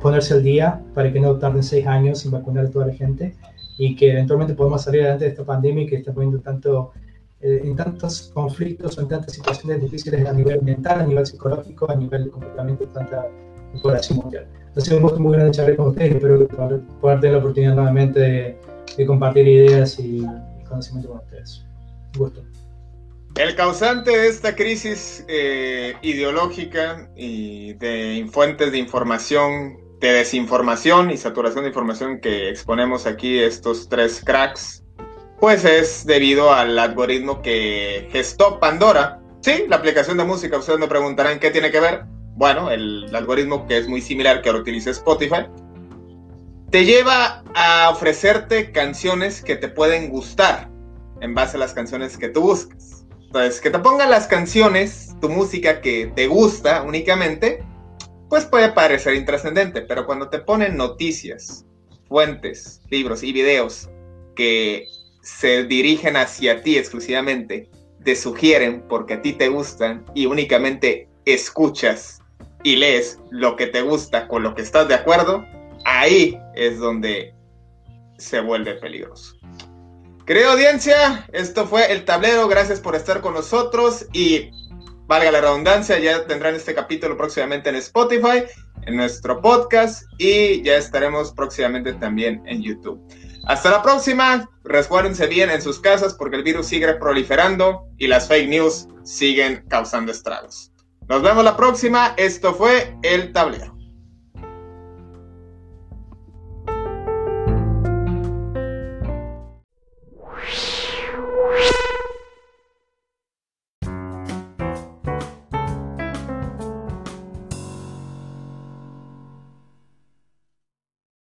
[SPEAKER 3] ponerse al día para que no tarden seis años sin vacunar a toda la gente y que eventualmente podamos salir adelante de esta pandemia que está poniendo tanto eh, en tantos conflictos o en tantas situaciones difíciles a nivel mental, a nivel psicológico, a nivel de comportamiento de tanta población mundial. Entonces, un gusto muy grande charlar con ustedes. Espero poder tener la oportunidad nuevamente de de compartir ideas y, conocimiento con ustedes. Un gusto.
[SPEAKER 1] El causante de esta crisis eh, ideológica y de fuentes de información, de desinformación y saturación de información que exponemos aquí estos tres cracks, pues es debido al algoritmo que gestó Pandora. Sí, la aplicación de música, ustedes me preguntarán qué tiene que ver. Bueno, el algoritmo que es muy similar que ahora utiliza Spotify, te lleva a ofrecerte canciones que te pueden gustar en base a las canciones que tú buscas. Entonces, que te pongan las canciones, tu música que te gusta únicamente, pues puede parecer intrascendente, pero cuando te ponen noticias, fuentes, libros y videos que se dirigen hacia ti exclusivamente, te sugieren porque a ti te gustan y únicamente escuchas y lees lo que te gusta con lo que estás de acuerdo, ahí es donde se vuelve peligroso. Querida audiencia, esto fue el tablero. Gracias por estar con nosotros y valga la redundancia, ya tendrán este capítulo próximamente en Spotify, en nuestro podcast y ya estaremos próximamente también en YouTube. Hasta la próxima, resguárdense bien en sus casas porque el virus sigue proliferando y las fake news siguen causando estragos. Nos vemos la próxima, esto fue el tablero.